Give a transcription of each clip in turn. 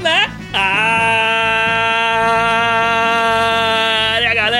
Na área, galera!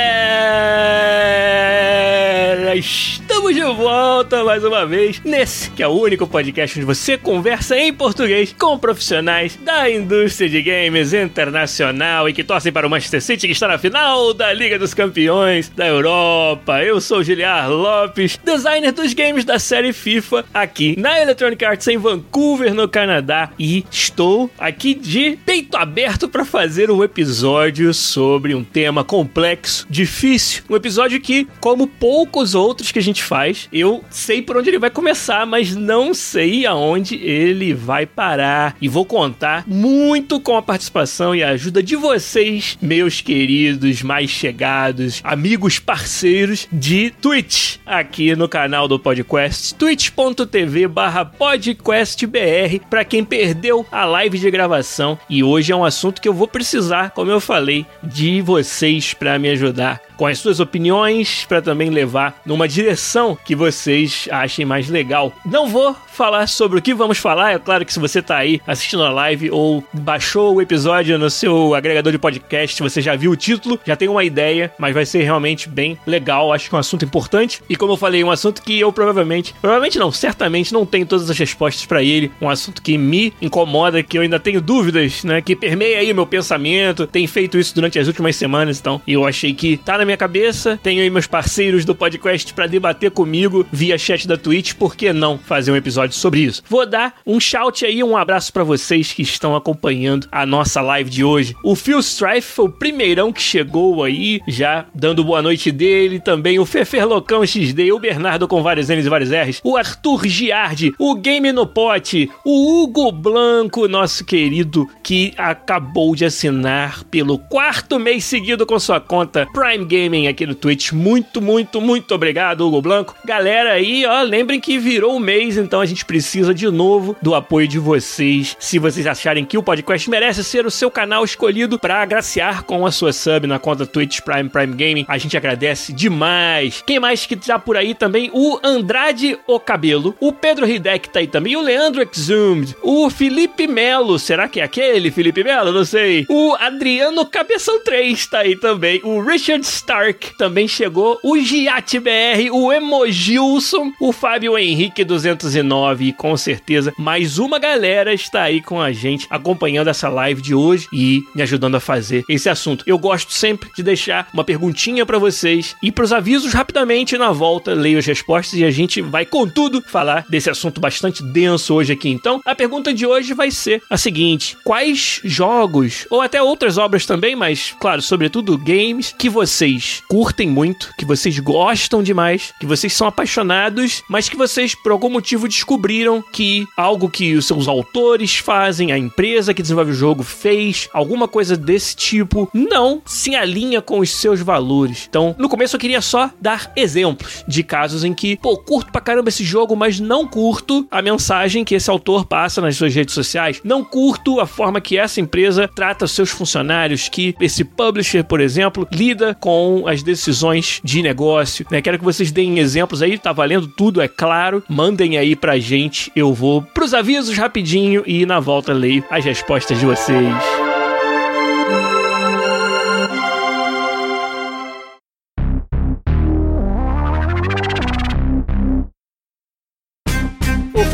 Estamos de volta mais uma vez nesse que é o único podcast onde você conversa em português com profissionais da indústria de games internacional e que torcem para o Manchester City que está na final da Liga dos Campeões da Europa. Eu sou Giliar Lopes, designer dos games da série FIFA aqui na Electronic Arts em Vancouver, no Canadá, e estou aqui de peito aberto para fazer um episódio sobre um tema complexo, difícil, um episódio que, como poucos outros que a gente faz, eu sei por onde ele vai começar, mas não sei aonde ele vai parar. E vou contar muito com a participação e a ajuda de vocês, meus queridos, mais chegados, amigos parceiros de Twitch, aqui no canal do Podcast, twitch.tv barra podcastbr, para quem perdeu a live de gravação. E hoje é um assunto que eu vou precisar, como eu falei, de vocês para me ajudar com as suas opiniões para também levar numa direção que vocês achem mais legal. Não vou falar sobre o que vamos falar, é claro que se você tá aí assistindo a live ou baixou o episódio no seu agregador de podcast, você já viu o título, já tem uma ideia, mas vai ser realmente bem legal, acho que é um assunto importante. E como eu falei, um assunto que eu provavelmente, provavelmente não, certamente não tenho todas as respostas para ele, um assunto que me incomoda, que eu ainda tenho dúvidas, né, que permeia aí meu pensamento, tem feito isso durante as últimas semanas, então, e eu achei que tá na na minha cabeça. Tenho aí meus parceiros do podcast para debater comigo via chat da Twitch. Por que não fazer um episódio sobre isso? Vou dar um shout aí, um abraço para vocês que estão acompanhando a nossa live de hoje. O Phil Strife foi o primeirão que chegou aí, já dando boa noite dele. Também o Fefer Locão XD, o Bernardo com vários N's e vários R's, o Arthur Giardi, o Game no Pote, o Hugo Blanco, nosso querido, que acabou de assinar pelo quarto mês seguido com sua conta Prime Gaming aqui no Twitch. Muito, muito, muito obrigado, Hugo Blanco. Galera aí, ó, lembrem que virou o mês, então a gente precisa de novo do apoio de vocês. Se vocês acharem que o podcast merece ser o seu canal escolhido para agraciar com a sua sub na conta Twitch Prime Prime Gaming, a gente agradece demais. Quem mais que tá por aí também? O Andrade O Cabelo, o Pedro Hidek tá aí também, o Leandro Exhumed, o Felipe Melo, será que é aquele Felipe Melo? Não sei. O Adriano Cabeção 3 tá aí também, o Richard Stark também chegou, o Giat BR, o Emojilson, o Fábio Henrique 209 e com certeza mais uma galera está aí com a gente acompanhando essa live de hoje e me ajudando a fazer esse assunto. Eu gosto sempre de deixar uma perguntinha para vocês e para os avisos rapidamente na volta, leio as respostas e a gente vai com tudo falar desse assunto bastante denso hoje aqui. Então, a pergunta de hoje vai ser a seguinte: quais jogos ou até outras obras também, mas claro, sobretudo games que vocês vocês curtem muito, que vocês gostam demais, que vocês são apaixonados, mas que vocês, por algum motivo, descobriram que algo que os seus autores fazem, a empresa que desenvolve o jogo fez, alguma coisa desse tipo, não se alinha com os seus valores. Então, no começo eu queria só dar exemplos de casos em que, pô, curto pra caramba esse jogo, mas não curto a mensagem que esse autor passa nas suas redes sociais, não curto a forma que essa empresa trata seus funcionários, que esse publisher, por exemplo, lida com com as decisões de negócio. Né? Quero que vocês deem exemplos aí, tá valendo tudo, é claro. Mandem aí pra gente, eu vou pros avisos rapidinho e na volta leio as respostas de vocês.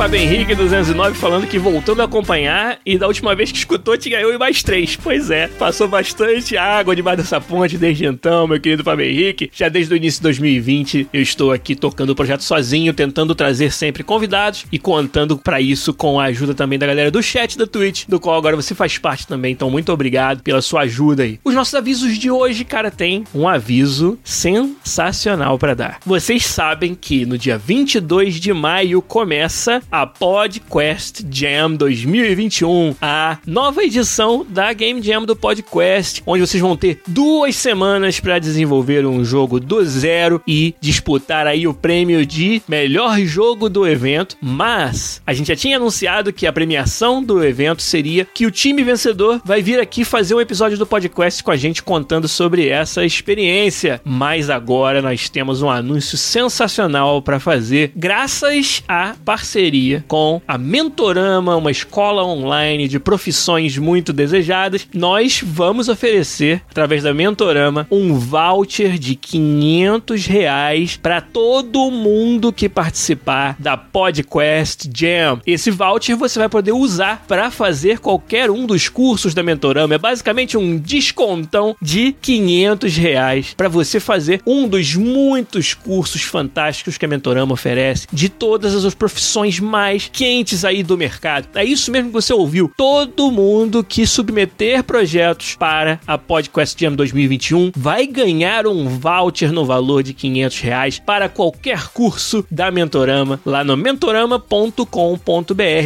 Fábio Henrique 209 falando que voltando a acompanhar e da última vez que escutou tinha eu e mais três. Pois é, passou bastante água debaixo dessa ponte desde então, meu querido Fábio Henrique. Já desde o início de 2020 eu estou aqui tocando o projeto sozinho, tentando trazer sempre convidados e contando para isso com a ajuda também da galera do chat da Twitch, do qual agora você faz parte também. Então muito obrigado pela sua ajuda aí. Os nossos avisos de hoje, cara, tem um aviso sensacional para dar. Vocês sabem que no dia 22 de maio começa a PodQuest Jam 2021, a nova edição da Game Jam do PodQuest, onde vocês vão ter duas semanas para desenvolver um jogo do zero e disputar aí o prêmio de melhor jogo do evento. Mas a gente já tinha anunciado que a premiação do evento seria que o time vencedor vai vir aqui fazer um episódio do PodQuest com a gente contando sobre essa experiência. Mas agora nós temos um anúncio sensacional para fazer, graças à parceria com a Mentorama, uma escola online de profissões muito desejadas. Nós vamos oferecer, através da Mentorama, um voucher de 500 reais para todo mundo que participar da PodQuest Jam. Esse voucher você vai poder usar para fazer qualquer um dos cursos da Mentorama. É basicamente um descontão de 500 reais para você fazer um dos muitos cursos fantásticos que a Mentorama oferece de todas as profissões mais quentes aí do mercado. É isso mesmo que você ouviu. Todo mundo que submeter projetos para a PodQuest Jam 2021 vai ganhar um voucher no valor de 500 reais para qualquer curso da Mentorama lá no mentorama.com.br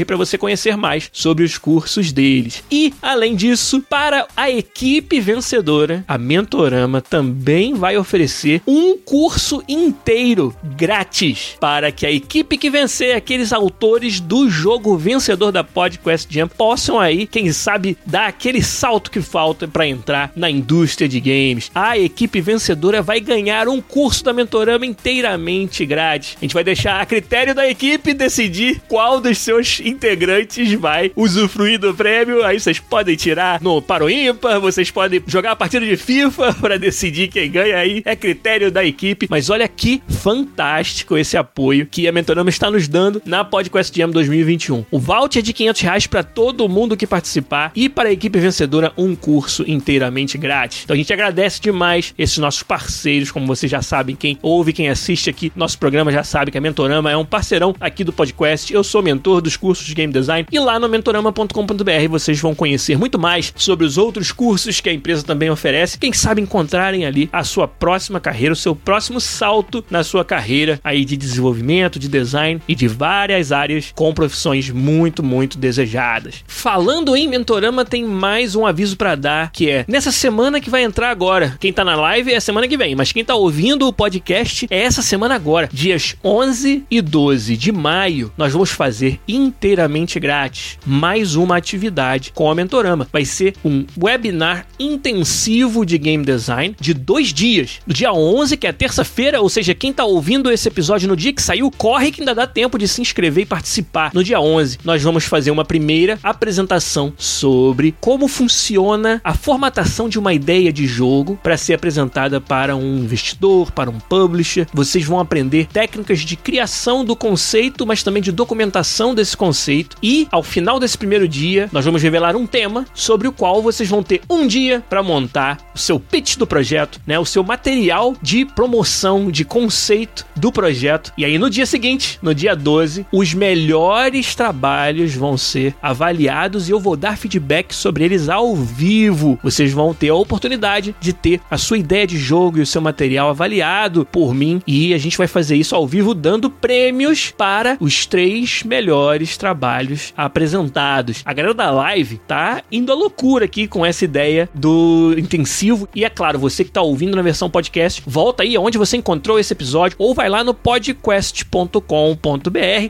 para você conhecer mais sobre os cursos deles. E, além disso, para a equipe vencedora, a Mentorama também vai oferecer um curso inteiro grátis para que a equipe que vencer, aqueles autores do jogo vencedor da PodQuest Jam, possam aí, quem sabe, dar aquele salto que falta para entrar na indústria de games. A equipe vencedora vai ganhar um curso da Mentorama inteiramente grátis. A gente vai deixar a critério da equipe decidir qual dos seus integrantes vai usufruir do prêmio. Aí vocês podem tirar no paro ímpar, vocês podem jogar a partida de FIFA para decidir quem ganha aí. É critério da equipe. Mas olha que fantástico esse apoio que a Mentorama está nos dando na PodQuest Jam 2021. O voucher de 500 reais para todo mundo que participar e para a equipe vencedora um curso inteiramente grátis. Então a gente agradece demais esses nossos parceiros, como vocês já sabem, quem ouve, quem assiste aqui nosso programa já sabe que a Mentorama é um parceirão aqui do podcast. Eu sou mentor dos cursos de game design e lá no mentorama.com.br vocês vão conhecer muito mais sobre os outros cursos que a empresa também oferece. Quem sabe encontrarem ali a sua próxima carreira, o seu próximo salto na sua carreira aí de desenvolvimento, de design e de várias áreas com profissões muito, muito desejadas. Falando em Mentorama, tem mais um aviso para dar, que é nessa semana que vai entrar agora. Quem tá na live é a semana que vem, mas quem tá ouvindo o podcast é essa semana agora, dias 11 e 12 de maio. Nós vamos fazer inteiramente grátis mais uma atividade com a Mentorama. Vai ser um webinar intensivo de game design de dois dias. No dia 11, que é terça-feira, ou seja, quem tá ouvindo esse episódio no dia que saiu, corre que ainda dá tempo de se inscrever e participar. No dia 11, nós vamos fazer uma primeira apresentação sobre como funciona a formatação de uma ideia de jogo para ser apresentada para um investidor, para um publisher. Vocês vão aprender técnicas de criação do conceito, mas também de documentação desse conceito. E ao final desse primeiro dia, nós vamos revelar um tema sobre o qual vocês vão ter um dia para montar o seu pitch do projeto, né, o seu material de promoção de conceito do projeto. E aí no dia seguinte, no dia 12, os melhores trabalhos vão ser avaliados e eu vou dar feedback sobre eles ao vivo. Vocês vão ter a oportunidade de ter a sua ideia de jogo e o seu material avaliado por mim e a gente vai fazer isso ao vivo dando prêmios para os três melhores trabalhos apresentados. A galera da live tá indo à loucura aqui com essa ideia do intensivo e é claro, você que tá ouvindo na versão podcast, volta aí aonde você encontrou esse episódio ou vai lá no podcast.com.br,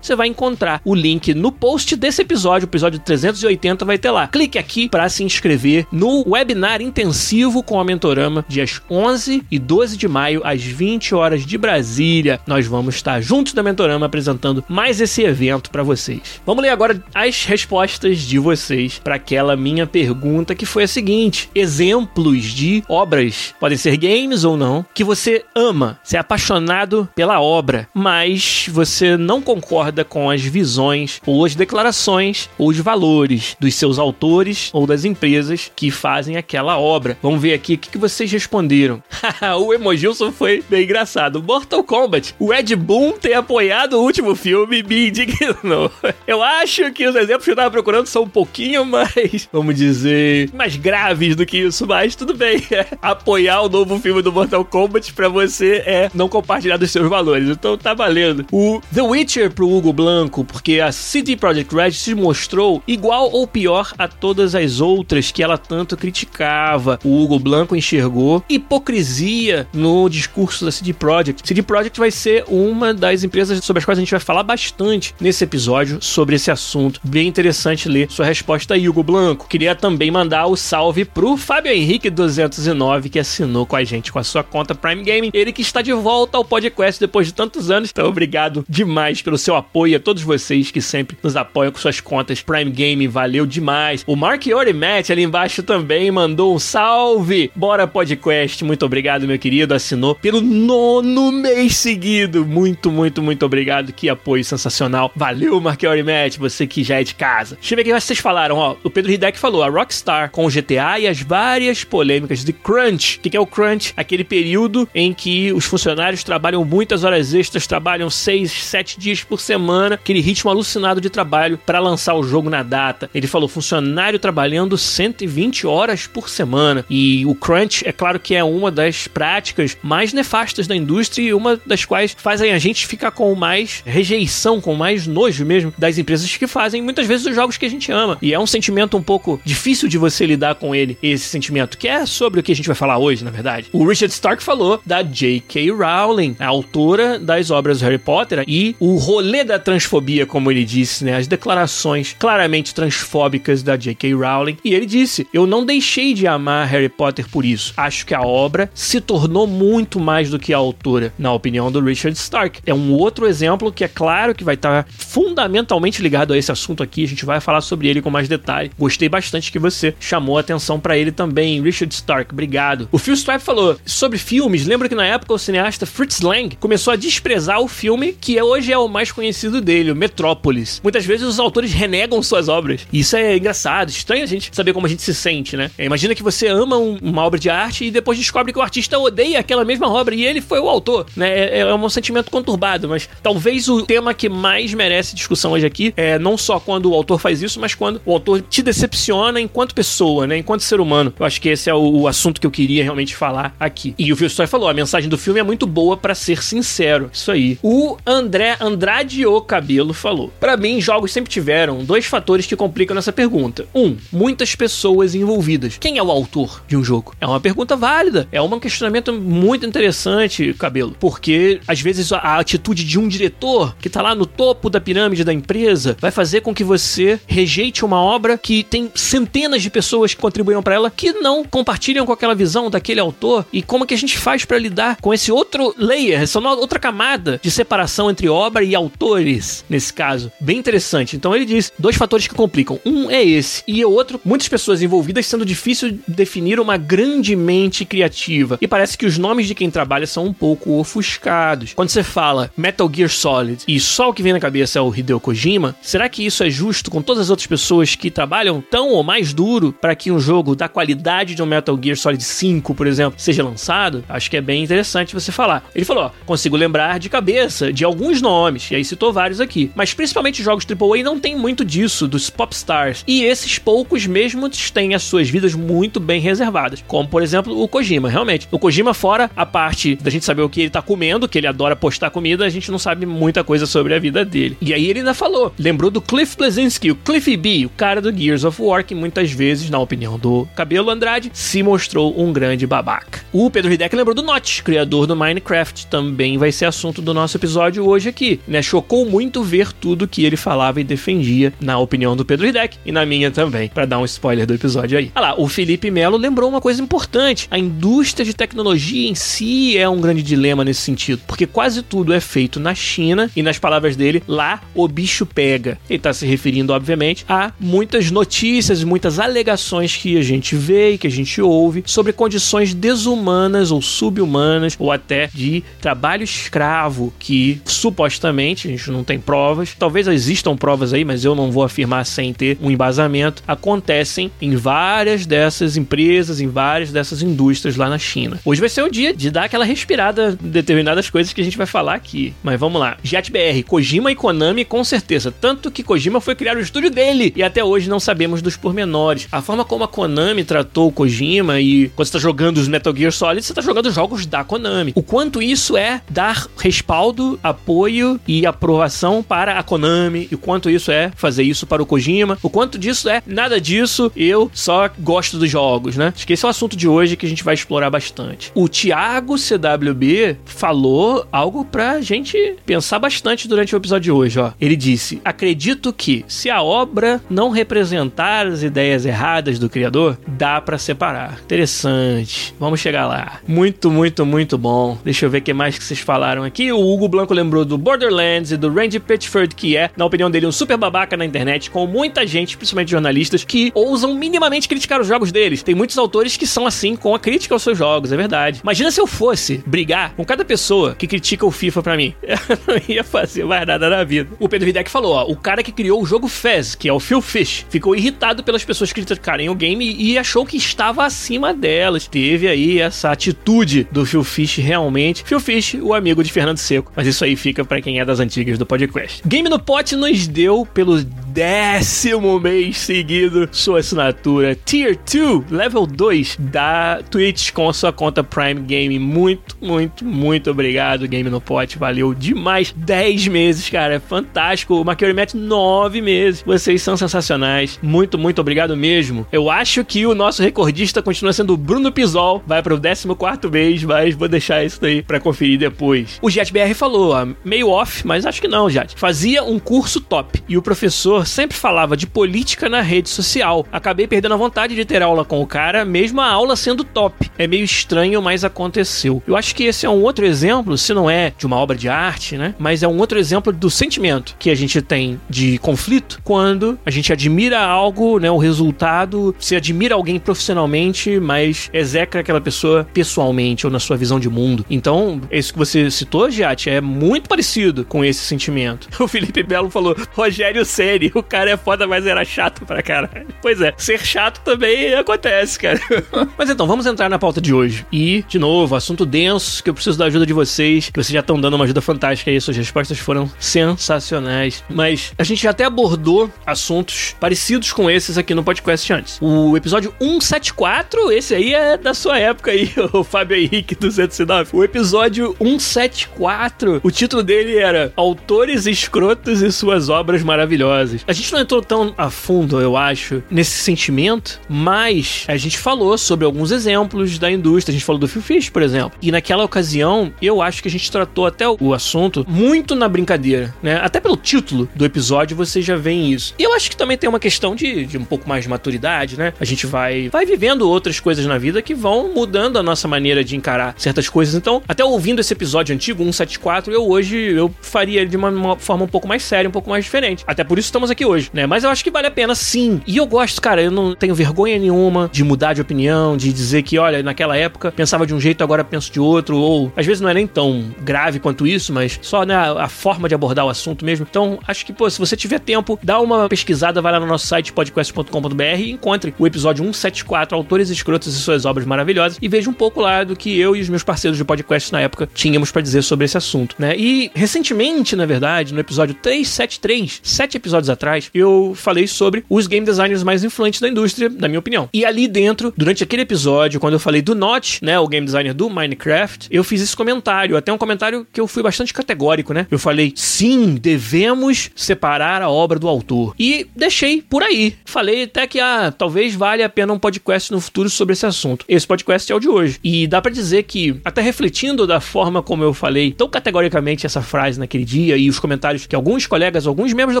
você vai encontrar o link no post desse episódio, o episódio 380 vai ter lá. Clique aqui para se inscrever no webinar intensivo com a Mentorama, dias 11 e 12 de maio, às 20 horas de Brasília. Nós vamos estar juntos da Mentorama apresentando mais esse evento para vocês. Vamos ler agora as respostas de vocês para aquela minha pergunta que foi a seguinte: exemplos de obras, podem ser games ou não, que você ama, você é apaixonado pela obra, mas você não concorda com as visões ou as declarações ou os valores dos seus autores ou das empresas que fazem aquela obra. Vamos ver aqui o que vocês responderam. o Emojilson foi bem engraçado. Mortal Kombat. O Ed Boon ter apoiado o último filme me indignou. Eu acho que os exemplos que eu tava procurando são um pouquinho mais, vamos dizer, mais graves do que isso, mas tudo bem. Apoiar o novo filme do Mortal Kombat pra você é não compartilhar dos seus valores. Então tá valendo. O The Witcher pro Hugo Blanco, porque a CD Projekt Red se mostrou igual ou pior a todas as outras que ela tanto criticava. O Hugo Blanco enxergou hipocrisia no discurso da CD Projekt. CD Projekt vai ser uma das empresas sobre as quais a gente vai falar bastante nesse episódio sobre esse assunto. Bem interessante ler sua resposta aí, Hugo Blanco. Queria também mandar o salve pro Fábio Henrique 209 que assinou com a gente com a sua conta Prime Gaming. Ele que está de volta ao podcast depois de tantos anos. Então, obrigado demais pelo seu apoio a todos vocês que sempre nos apoiam com suas contas Prime Gaming. Valeu demais. O Mark Orimet ali embaixo também mandou um salve. Bora podcast. Muito obrigado, meu querido. Assinou pelo nono mês seguido. Muito, muito, muito obrigado. Que apoio sensacional. Valeu, Mark Orimet. Você que já é de casa. Deixa eu ver o que vocês falaram. Ó, o Pedro Hideck falou: a Rockstar com o GTA e as várias polêmicas de Crunch. O que é o Crunch? Aquele período em que os funcionários trabalham muitas horas extras, trabalham 6, 7 dias por semana, aquele ritmo alucinado de trabalho para lançar o jogo na data. Ele falou funcionário trabalhando 120 horas por semana. E o crunch, é claro que é uma das práticas mais nefastas da indústria e uma das quais fazem a gente ficar com mais rejeição, com mais nojo mesmo das empresas que fazem muitas vezes os jogos que a gente ama. E é um sentimento um pouco difícil de você lidar com ele, esse sentimento, que é sobre o que a gente vai falar hoje, na verdade. O Richard Stark falou da J.K. Rowling, a autora das obras Harry Potter e o rolê da transfobia, como ele disse, né? As declarações claramente transfóbicas da J.K. Rowling. E ele disse: Eu não deixei de amar Harry Potter por isso. Acho que a obra se tornou muito mais do que a autora, na opinião do Richard Stark. É um outro exemplo que é claro que vai estar fundamentalmente ligado a esse assunto aqui. A gente vai falar sobre ele com mais detalhe. Gostei bastante que você chamou atenção para ele também, Richard Stark. Obrigado. O Phil Stripe falou sobre filmes. Lembra que na época o cineasta Fritz Lang começou a desprezar o filme que hoje é o mais conhecido dele, o Metrópolis. Muitas vezes os autores renegam suas obras. E isso é engraçado, estranho a gente saber como a gente se sente, né? É, imagina que você ama um, uma obra de arte e depois descobre que o artista odeia aquela mesma obra e ele foi o autor, né? É, é um sentimento conturbado, mas talvez o tema que mais merece discussão hoje aqui é não só quando o autor faz isso, mas quando o autor te decepciona enquanto pessoa, né? Enquanto ser humano. Eu acho que esse é o, o assunto que eu queria realmente falar aqui. E o Phil falou: a mensagem do filme é muito boa para ser sincero. Isso aí. O André Andrade O Cabelo falou: Para mim, jogos sempre tiveram dois fatores que complicam essa pergunta. Um, muitas pessoas envolvidas. Quem é o autor de um jogo? É uma pergunta válida. É um questionamento muito interessante, Cabelo. Porque às vezes a atitude de um diretor que tá lá no topo da pirâmide da empresa vai fazer com que você rejeite uma obra que tem centenas de pessoas que contribuíram para ela que não compartilham com aquela visão daquele autor. E como que a gente faz para lidar com esse outro layer, essa outra camada de separação entre obra e autores, nesse caso? Bem interessante. Então ele diz dois fatores que complicam. Um é esse, e o outro, muitas pessoas envolvidas, sendo difícil definir uma grande mente criativa. E parece que os nomes de quem trabalha são um pouco ofuscados. Quando você fala Metal Gear Solid e só o que vem na cabeça é o Hideo Kojima, será que isso é justo com todas as outras pessoas que trabalham tão ou mais duro para que um jogo da qualidade de um Metal Gear Solid 5, por exemplo, seja lançado? Acho que é bem interessante você falar. Ele falou: ó, consigo lembrar de cabeça de alguns nomes, e aí citou vários aqui, mas principalmente jogos AAA não tem muito disso, dos popstars. E esses poucos mesmo têm as suas vidas muito bem reservadas, como por exemplo o Kojima, realmente. O Kojima, fora a parte da gente saber o que ele tá comendo, que ele adora postar comida, a gente não sabe muita coisa sobre a vida dele. E aí ele ainda falou, lembrou do Cliff Blazinski, o Cliffy B, o cara do Gears of War, que muitas vezes, na opinião do Cabelo Andrade, se mostrou um grande babaca. O Pedro Hideck lembrou do Notch, criador do Minecraft, também vai ser assunto do nosso episódio hoje aqui, né? Chocou muito ver tudo que ele falava e defendia, na opinião do Pedro Hideck e na minha também, para dar um spoiler do episódio aí. Olha lá, o Felipe Melo lembrou uma coisa importante: a indústria de tecnologia em si é um grande dilema nesse sentido, porque quase tudo é feito na China e, nas palavras dele, lá o bicho pega. Ele está se referindo, obviamente, a muitas notícias muitas alegações que a gente vê e que a gente ouve sobre condições desumanas ou subhumanas ou até de trabalho escravo que supostamente, a gente não tem provas, talvez existam provas aí, mas eu não vou afirmar sem ter um embasamento, acontecem em várias dessas empresas, em várias dessas indústrias lá na China. Hoje vai ser o dia de dar aquela respirada em determinadas coisas que a gente vai falar aqui. Mas vamos lá. JetBR, Kojima e Konami com certeza. Tanto que Kojima foi criar o estúdio dele e até hoje não sabemos dos pormenores. A forma como a Konami tratou o Kojima e quando você tá jogando os Metal Gear Solid, você tá jogando jogos da Konami. O quanto isso é dar respaldo, apoio e aprovação para a Konami, e o quanto isso é fazer isso para o Kojima, o quanto disso é nada disso, eu só gosto dos jogos, né? Acho que esse é o assunto de hoje que a gente vai explorar bastante. O Thiago CWB falou algo pra gente pensar bastante durante o episódio de hoje, ó. Ele disse: "Acredito que se a obra não representar as ideias erradas do criador, dá para separar". Interessante. Vamos chegar lá. Muito, muito, muito bom. Deixa eu ver o que mais que vocês falaram aqui. O Hugo Blanco lembrou do Borderlands e do Randy Pitchford, que é, na opinião dele, um super babaca na internet, com muita gente, principalmente jornalistas, que ousam minimamente criticar os jogos deles. Tem muitos autores que são assim com a crítica aos seus jogos, é verdade. Imagina se eu fosse brigar com cada pessoa que critica o FIFA pra mim. Eu não ia fazer mais nada na vida. O Pedro Videk falou, ó, o cara que criou o jogo Fez, que é o Phil Fish, ficou irritado pelas pessoas criticarem o game e achou que estava acima delas. Teve aí essa atitude do Phil Fish realmente. Phil Fish, o amigo de Fernando Seco. Mas isso aí fica para quem é das antigas do podcast. Game no Pot nos deu pelo décimo mês seguido sua assinatura Tier 2, Level 2 da Twitch com sua conta Prime Game. Muito, muito, muito obrigado, Game no Pot. Valeu demais. 10 meses, cara. Fantástico. O Maquiori Matt, 9 meses. Vocês são sensacionais. Muito, muito obrigado mesmo. Eu acho que o nosso recordista continua sendo o Bruno Pisol. Vai pro 14 mês, mas vou deixar isso aí pra conferir depois. O JetBR falou, ó, meio off, mas acho que não, Jet. Fazia um curso top e o professor sempre falava de política na rede social. Acabei perdendo a vontade de ter aula com o cara, mesmo a aula sendo top. É meio estranho, mas aconteceu. Eu acho que esse é um outro exemplo, se não é de uma obra de arte, né? Mas é um outro exemplo do sentimento que a gente tem de conflito quando a gente admira algo, né? O resultado, se admira alguém profissionalmente, mas execra aquela pessoa pessoalmente ou na sua visão de mundo. Então, isso que você citou, Giat, é muito parecido com esse sentimento. O Felipe Belo falou: Rogério Série, o cara é foda, mas era chato pra caralho. Pois é, ser chato também acontece, cara. mas então, vamos entrar na pauta de hoje. E, de novo, assunto denso, que eu preciso da ajuda de vocês, que vocês já estão dando uma ajuda fantástica aí, suas respostas foram sensacionais. Mas a gente já até abordou assuntos parecidos com esses aqui no podcast antes. O episódio 174, esse aí é da sua época aí, o Fábio Henrique 209. O episódio 174, o título dele era Autores Escrotos e Suas Obras Maravilhosas. A gente não entrou tão a fundo, eu acho, nesse sentimento, mas a gente falou sobre alguns exemplos da indústria. A gente falou do Phil Fish, por exemplo. E naquela ocasião, eu acho que a gente tratou até o assunto muito na brincadeira, né? Até pelo título do episódio você já vê isso. E eu acho que também tem uma questão de, de um pouco mais de maturidade, né? A gente vai, vai vivendo outras coisas na vida que vão mudando a nossa maneira de encarar certas coisas. Então, até ouvindo esse episódio antigo, 174, eu hoje eu faria ele de uma, uma, forma um pouco mais séria, um pouco mais diferente. Até por isso estamos aqui hoje, né? Mas eu acho que vale a pena sim. E eu gosto, cara, eu não tenho vergonha nenhuma de mudar de opinião, de dizer que, olha, naquela época pensava de um jeito, agora penso de outro, ou às vezes não é nem tão grave quanto isso, mas só né, a, a forma de abordar o assunto mesmo. Então, acho que, pô, se você tiver tempo, dá uma pesquisada, vai lá no nosso site podcast.com.br e encontre o episódio 174, Autores Escrotos e Suas Obras Maravilhosas, e veja um pouco lá do que eu e os meus parceiros de podcast na época tínhamos para dizer sobre esse assunto, né? E recentemente, na verdade, no episódio 373, sete episódios atrás, eu falei sobre os game designers mais influentes da indústria, na minha opinião. E ali dentro, durante aquele episódio, quando eu falei do Notch, né, o game designer do Minecraft, eu fiz esse comentário, até um comentário que eu fui bastante categórico, né? Eu falei, sim, devemos separar a obra do autor. E deixei por aí. Falei até que, ah, talvez valha a pena um podcast no futuro sobre esse assunto. Esse podcast é o de hoje. E dá para dizer que, até refletindo da forma como eu falei tão categoricamente essa frase naquele dia e os comentários que alguns colegas, alguns membros da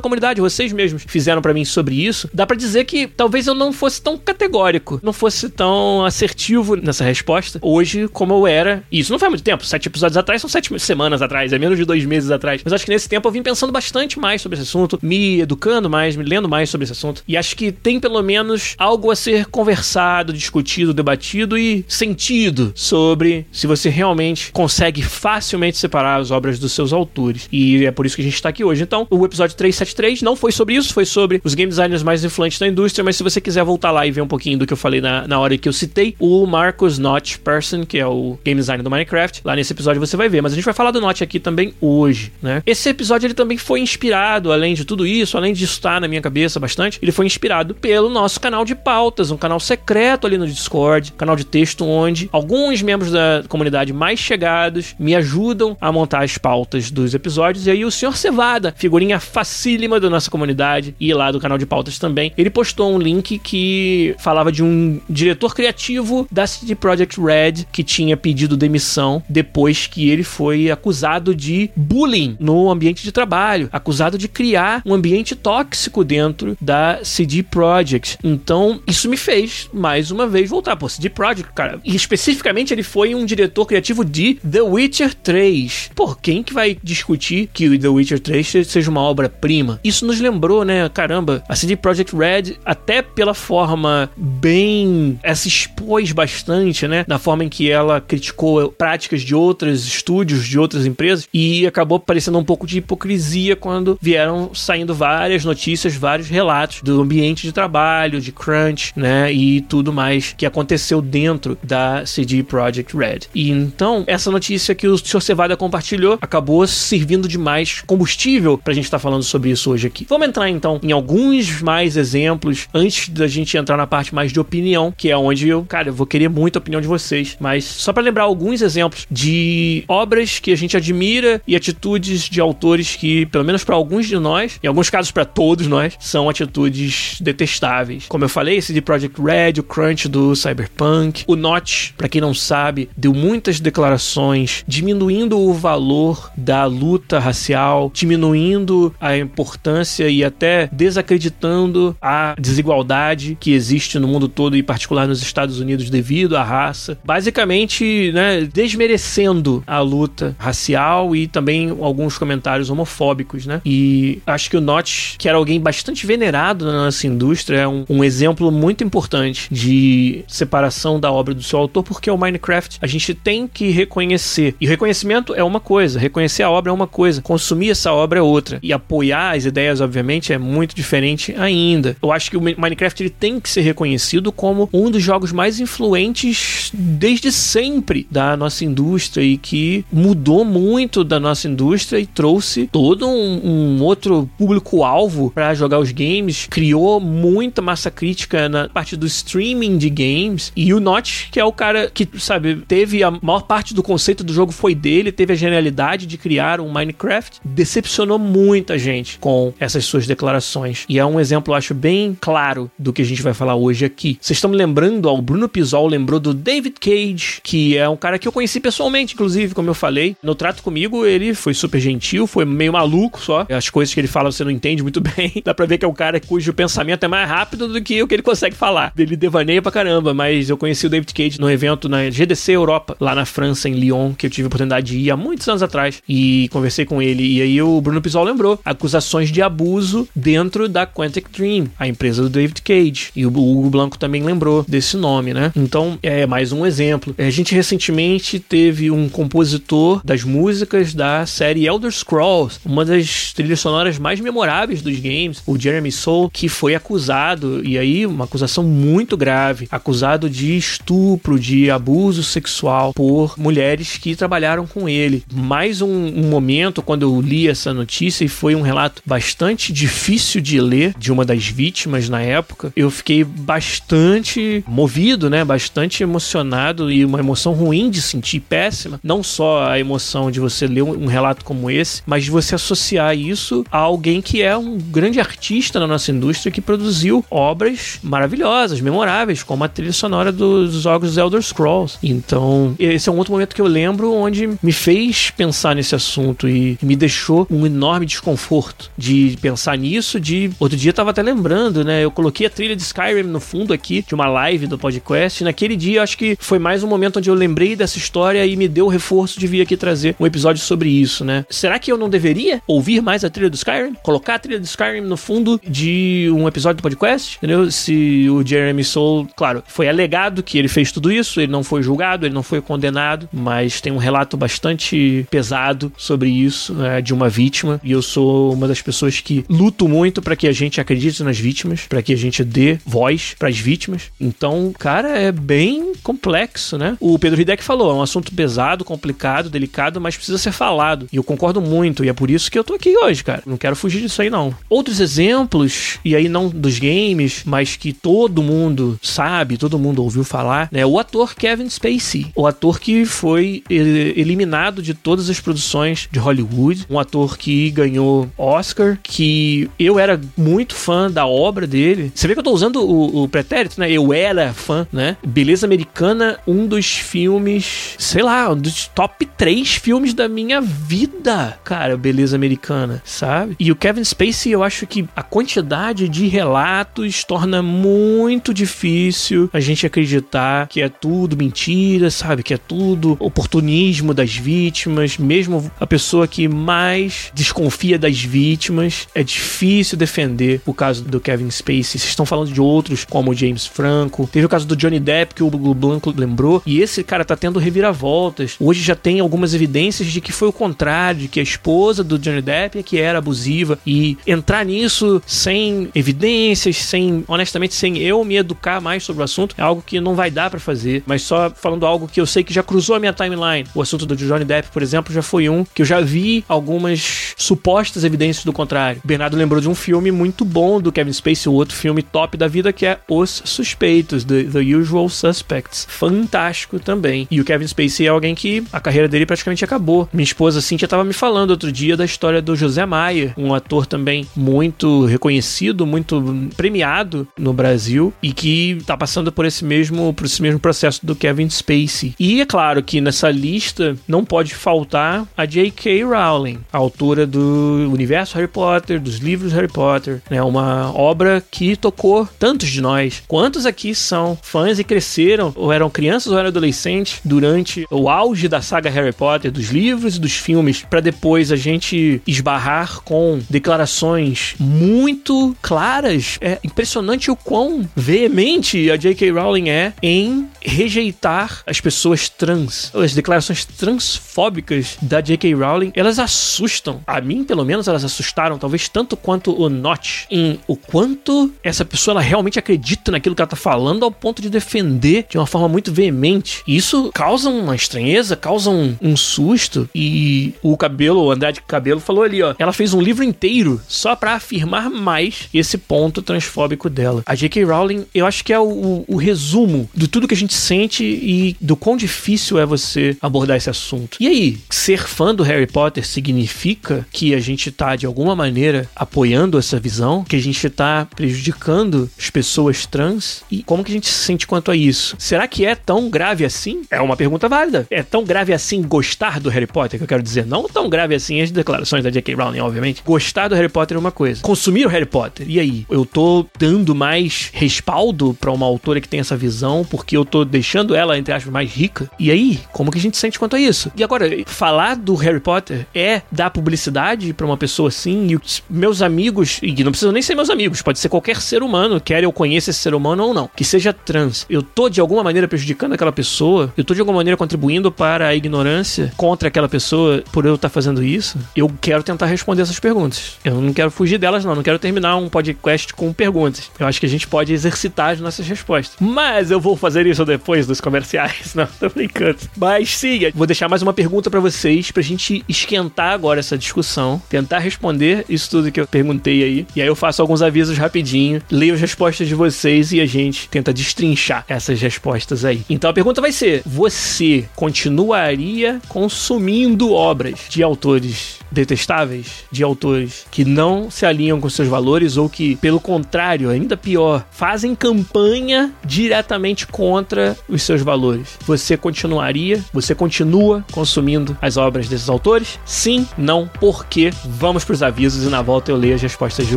comunidade, vocês mesmos, fizeram para mim sobre isso, dá para dizer que talvez eu não fosse tão categórico, não fosse tão assertivo nessa resposta hoje como eu era. E isso não faz muito tempo, sete episódios atrás são sete semanas atrás, é menos de dois meses atrás. Mas acho que nesse tempo eu vim pensando bastante mais sobre esse assunto, me educando mais, me lendo mais sobre esse assunto. E acho que tem pelo menos algo a ser conversado, discutido, debatido e sentido sobre se você realmente consegue facilmente separar as obras dos seus autores. E é por isso que a gente está aqui hoje. Então, o episódio 373 não foi sobre isso, foi sobre os game designers mais influentes da indústria, mas se você quiser voltar lá e ver um pouquinho do que eu falei na, na hora que eu citei, o Marcus Notch Person, que é o game designer do Minecraft, lá nesse episódio você vai ver. Mas a gente vai falar do Notch aqui também hoje, né? Esse episódio ele também foi inspirado, além de tudo isso, além de estar na minha cabeça bastante, ele foi inspirado pelo nosso canal de pautas, um canal secreto ali no Discord, canal de texto onde alguns membros da comunidade mais chegados me ajudam a montar as pautas dos episódios. E aí o senhor Cevada, figurinha facílima da nossa comunidade e lá do canal de pautas também, ele postou um link que falava de um diretor criativo da CD Projekt Red que tinha pedido demissão depois que ele foi acusado de bullying no ambiente de trabalho, acusado de criar um ambiente tóxico dentro da CD Projekt. Então, isso me fez mais uma vez voltar. Pô, CD Projekt, cara, e especificamente ele foi um diretor criativo de The Witcher 3. Pô, quem que vai discutir que The Witcher 3 seja uma obra-prima? Isso nos lembrou, né? Caramba, a CD Projekt Red, até pela forma bem. essa expôs bastante, né? Na forma em que ela criticou práticas de outros estúdios, de outras empresas, e acabou parecendo um pouco de hipocrisia quando vieram saindo várias notícias, vários relatos do ambiente de trabalho, de crunch, né? E tudo mais que aconteceu dentro da CD Projekt Red. E então, essa notícia que o Sr. Cevada compartilhou acabou servindo de mais combustível pra gente estar tá falando sobre isso hoje aqui. Vamos entrar então em alguns mais exemplos antes da gente entrar na parte mais de opinião, que é onde eu, cara, eu vou querer muito a opinião de vocês, mas só para lembrar alguns exemplos de obras que a gente admira e atitudes de autores que, pelo menos para alguns de nós, em alguns casos para todos nós, são atitudes detestáveis. Como eu falei, esse de Project Red, o Crunch do Cyberpunk, o Notch, para quem não sabe, deu muitas declarações diminuindo o valor da luta racial, diminuindo a importância e até desacreditando a desigualdade que existe no mundo todo e particular nos Estados Unidos devido à raça. Basicamente, né, desmerecendo a luta racial e também alguns comentários homofóbicos, né? E acho que o Notch, que era alguém bastante venerado na nossa indústria, é um, um exemplo muito importante de separação da obra do seu autor, porque o Minecraft a gente tem que reconhecer. E reconhecimento é uma coisa, reconhecer a obra é uma coisa, consumir essa obra é outra. E apoiar as ideias, obviamente, é muito diferente ainda. Eu acho que o Minecraft ele tem que ser reconhecido como um dos jogos mais influentes desde sempre da nossa indústria e que mudou muito da nossa indústria e trouxe todo um, um outro público-alvo para jogar os games, criou muita massa crítica na parte do streaming de games. E o Notch, que é o cara que, sabe, teve a maior parte do conceito do jogo foi dele, teve a genialidade de criar um Minecraft, decepcionou muita gente com essas suas declarações. E é um exemplo, acho, bem claro do que a gente vai falar hoje aqui. Vocês estão me lembrando, ó, o Bruno Pisol lembrou do David Cage, que é um cara que eu conheci pessoalmente, inclusive, como eu falei. No trato comigo, ele foi super gentil, foi meio maluco só. As coisas que ele fala você não entende muito bem. Dá pra ver que é um cara cujo pensamento é mais rápido do que o que ele consegue falar. Ele devaneia pra caramba, mas eu conheci o David Cage no evento na GDC Europa, lá na França, em Lyon, que eu tive a oportunidade de ir há muitos anos atrás. E conversei com ele. E aí o Bruno Pisol lembrou acusações de abuso dentro da Quantic Dream, a empresa do David Cage. E o Hugo Blanco também lembrou desse nome, né? Então, é mais um exemplo. A gente recentemente teve um compositor das músicas da série Elder Scrolls, uma das trilhas sonoras mais memoráveis dos games, o Jeremy Soule, que foi acusado, e aí uma acusação muito grave, acusado de estupro, de abuso sexual por mulheres que trabalharam com ele. Mais um, um momento quando eu li essa notícia e foi um relato bastante difícil de ler de uma das vítimas na época, eu fiquei bastante movido, né? Bastante emocionado e uma emoção ruim de sentir péssima. Não só a emoção de você ler um relato como esse, mas de você associar isso a alguém que é um grande artista na nossa indústria que produziu obras maravilhosas, memoráveis, como a trilha sonora dos jogos Elder Scrolls. Então, esse é um outro momento que eu lembro onde me fez pensar nesse assunto e me deixou um enorme desconforto de pensar nisso. De outro dia eu tava até lembrando, né? Eu coloquei a trilha de Skyrim no fundo aqui de uma live do podcast. E naquele dia, acho que foi mais um momento onde eu lembrei dessa história e me deu o reforço de vir aqui trazer um episódio sobre isso, né? Será que eu não deveria ouvir mais a trilha do Skyrim? Colocar a trilha do Skyrim no fundo de um episódio do podcast? Entendeu? Se o Jeremy Soule, claro, foi alegado que ele fez tudo isso, ele não foi julgado, ele não foi condenado, mas tem um relato bastante pesado sobre isso, né, de uma vítima. E eu sou uma das pessoas que luto muito para que a gente acredite nas vítimas, para que a gente dê voz para as vítimas. Então, cara, é bem complexo, né? O Pedro Hideck falou, é um assunto pesado, complicado, delicado, mas precisa ser falado. E eu concordo muito, e é por isso que eu tô aqui hoje, cara. Não quero fugir disso aí, não. Outros exemplos, e aí não dos games, mas que todo mundo sabe, todo mundo ouviu falar, né? O ator Kevin Spacey. O ator que foi eliminado de todas as produções de Hollywood. Um ator que ganhou Oscar, que eu era muito fã da obra dele. Você vê que eu tô usando o, o pretérito, né? Eu era fã, né? Beleza Americana, um dos filmes, sei lá, um dos top 3 filmes da minha vida, cara, Beleza Americana, sabe? E o Kevin Spacey, eu acho que a quantidade de relatos torna muito difícil a gente acreditar que é tudo mentira, sabe? Que é tudo oportunismo das vítimas, mesmo a pessoa que mais desconfia das vítimas, é difícil defender o caso do Kevin Spacey. Vocês estão falando de outros, como o James Franco. Teve o caso do Johnny Depp, que o Blanco lembrou, e esse cara tá tendo reviravoltas. Hoje já tem algumas evidências de que foi o contrário, de que a esposa do Johnny Depp é que era abusiva. E entrar nisso sem evidências, sem, honestamente, sem eu me educar mais sobre o assunto, é algo que não vai dar para fazer. Mas só falando algo que eu sei que já cruzou a minha timeline. O assunto do Johnny Depp, por exemplo, já foi um que eu já vi algumas supostas evidências do contrário. Bernardo lembrou de um filme muito bom do Kevin Spacey, o outro filme top da vida que é Os Suspeitos, The, The Usual Suspects. Fantástico também. E o Kevin Spacey é alguém que a carreira dele praticamente acabou. Minha esposa Cintia estava me falando outro dia da história do José Maia, um ator também muito reconhecido, muito premiado no Brasil e que está passando por esse mesmo por esse mesmo processo do Kevin Spacey. E é claro que nessa lista não pode faltar a J.K. Rowling, a autora do universo Harry Potter, dos livros Harry Potter, né? Uma obra que tocou tantos de nós. Quantos aqui são fãs e cresceram, ou eram crianças ou eram adolescentes, durante o auge da saga Harry Potter, dos livros e dos filmes, para depois a gente esbarrar com declarações muito claras. É impressionante o quão veemente a J.K. Rowling é em rejeitar as pessoas trans. As declarações transfóbicas da J.K. Rowling, elas assustam. A mim, pelo menos, elas assustaram, talvez tanto quanto o Notch, em o quanto essa pessoa ela realmente acredita naquilo que ela tá falando ao ponto de defender de uma forma muito veemente. Isso causa uma estranheza, causa um, um susto. E o Cabelo, o Andrade Cabelo, falou ali, ó, ela fez um livro inteiro só para afirmar mais esse ponto transfóbico dela. A J.K. Rowling, eu acho que é o, o resumo de tudo que a gente sente e do quão difícil é você abordar esse assunto. E aí, ser fã do Harry Potter significa que a gente tá de alguma maneira apoiando essa visão, que a gente tá prejudicando as pessoas trans? E como que a gente se sente quanto a isso? Será que é tão grave assim? É uma pergunta válida. É tão grave assim gostar do Harry Potter, que eu quero dizer? Não tão grave assim as declarações da J.K. Rowling, obviamente. Gostar do Harry Potter é uma coisa. Consumir o Harry Potter, e aí? Eu tô dando mais respaldo para uma autora que tem essa visão porque eu tô deixando ela, entre aspas, mais rica? E aí? Como que a gente sente quanto a isso? E agora, falar do Harry Potter é dar publicidade para uma pessoa assim? E meus amigos, e não precisam nem ser meus amigos, pode ser qualquer ser humano, quer eu conheça esse ser humano ou não, que seja trans. Eu tô de alguma maneira prejudicando aquela pessoa? Eu tô de alguma maneira contribuindo para a ignorância contra aquela pessoa por eu estar tá fazendo isso? Eu quero tentar responder essas perguntas. Eu não quero fugir delas, não. Não quero terminar um podcast com perguntas. Eu acho que a gente pode exercitar as nossas respostas. Mas eu vou fazer isso depois dos comerciais. Não, tô brincando. Mas sim, vou deixar mais uma pergunta para vocês pra gente esquentar agora essa discussão, tentar responder isso tudo que eu perguntei aí. E aí eu faço alguns avisos rapidinho, leio as respostas de vocês e a gente tenta destrinchar essas respostas aí. Então a pergunta vai ser: você continuaria consumindo obras de autores detestáveis, de autores que não se alinham com seus valores ou que, pelo contrário, ainda pior, fazem campanha diretamente contra os seus valores. Você continuaria, você continua consumindo as obras desses autores? Sim, não, por quê? Vamos para os avisos e na volta eu leio as respostas de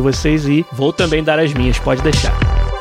vocês e vou também dar as minhas, pode deixar.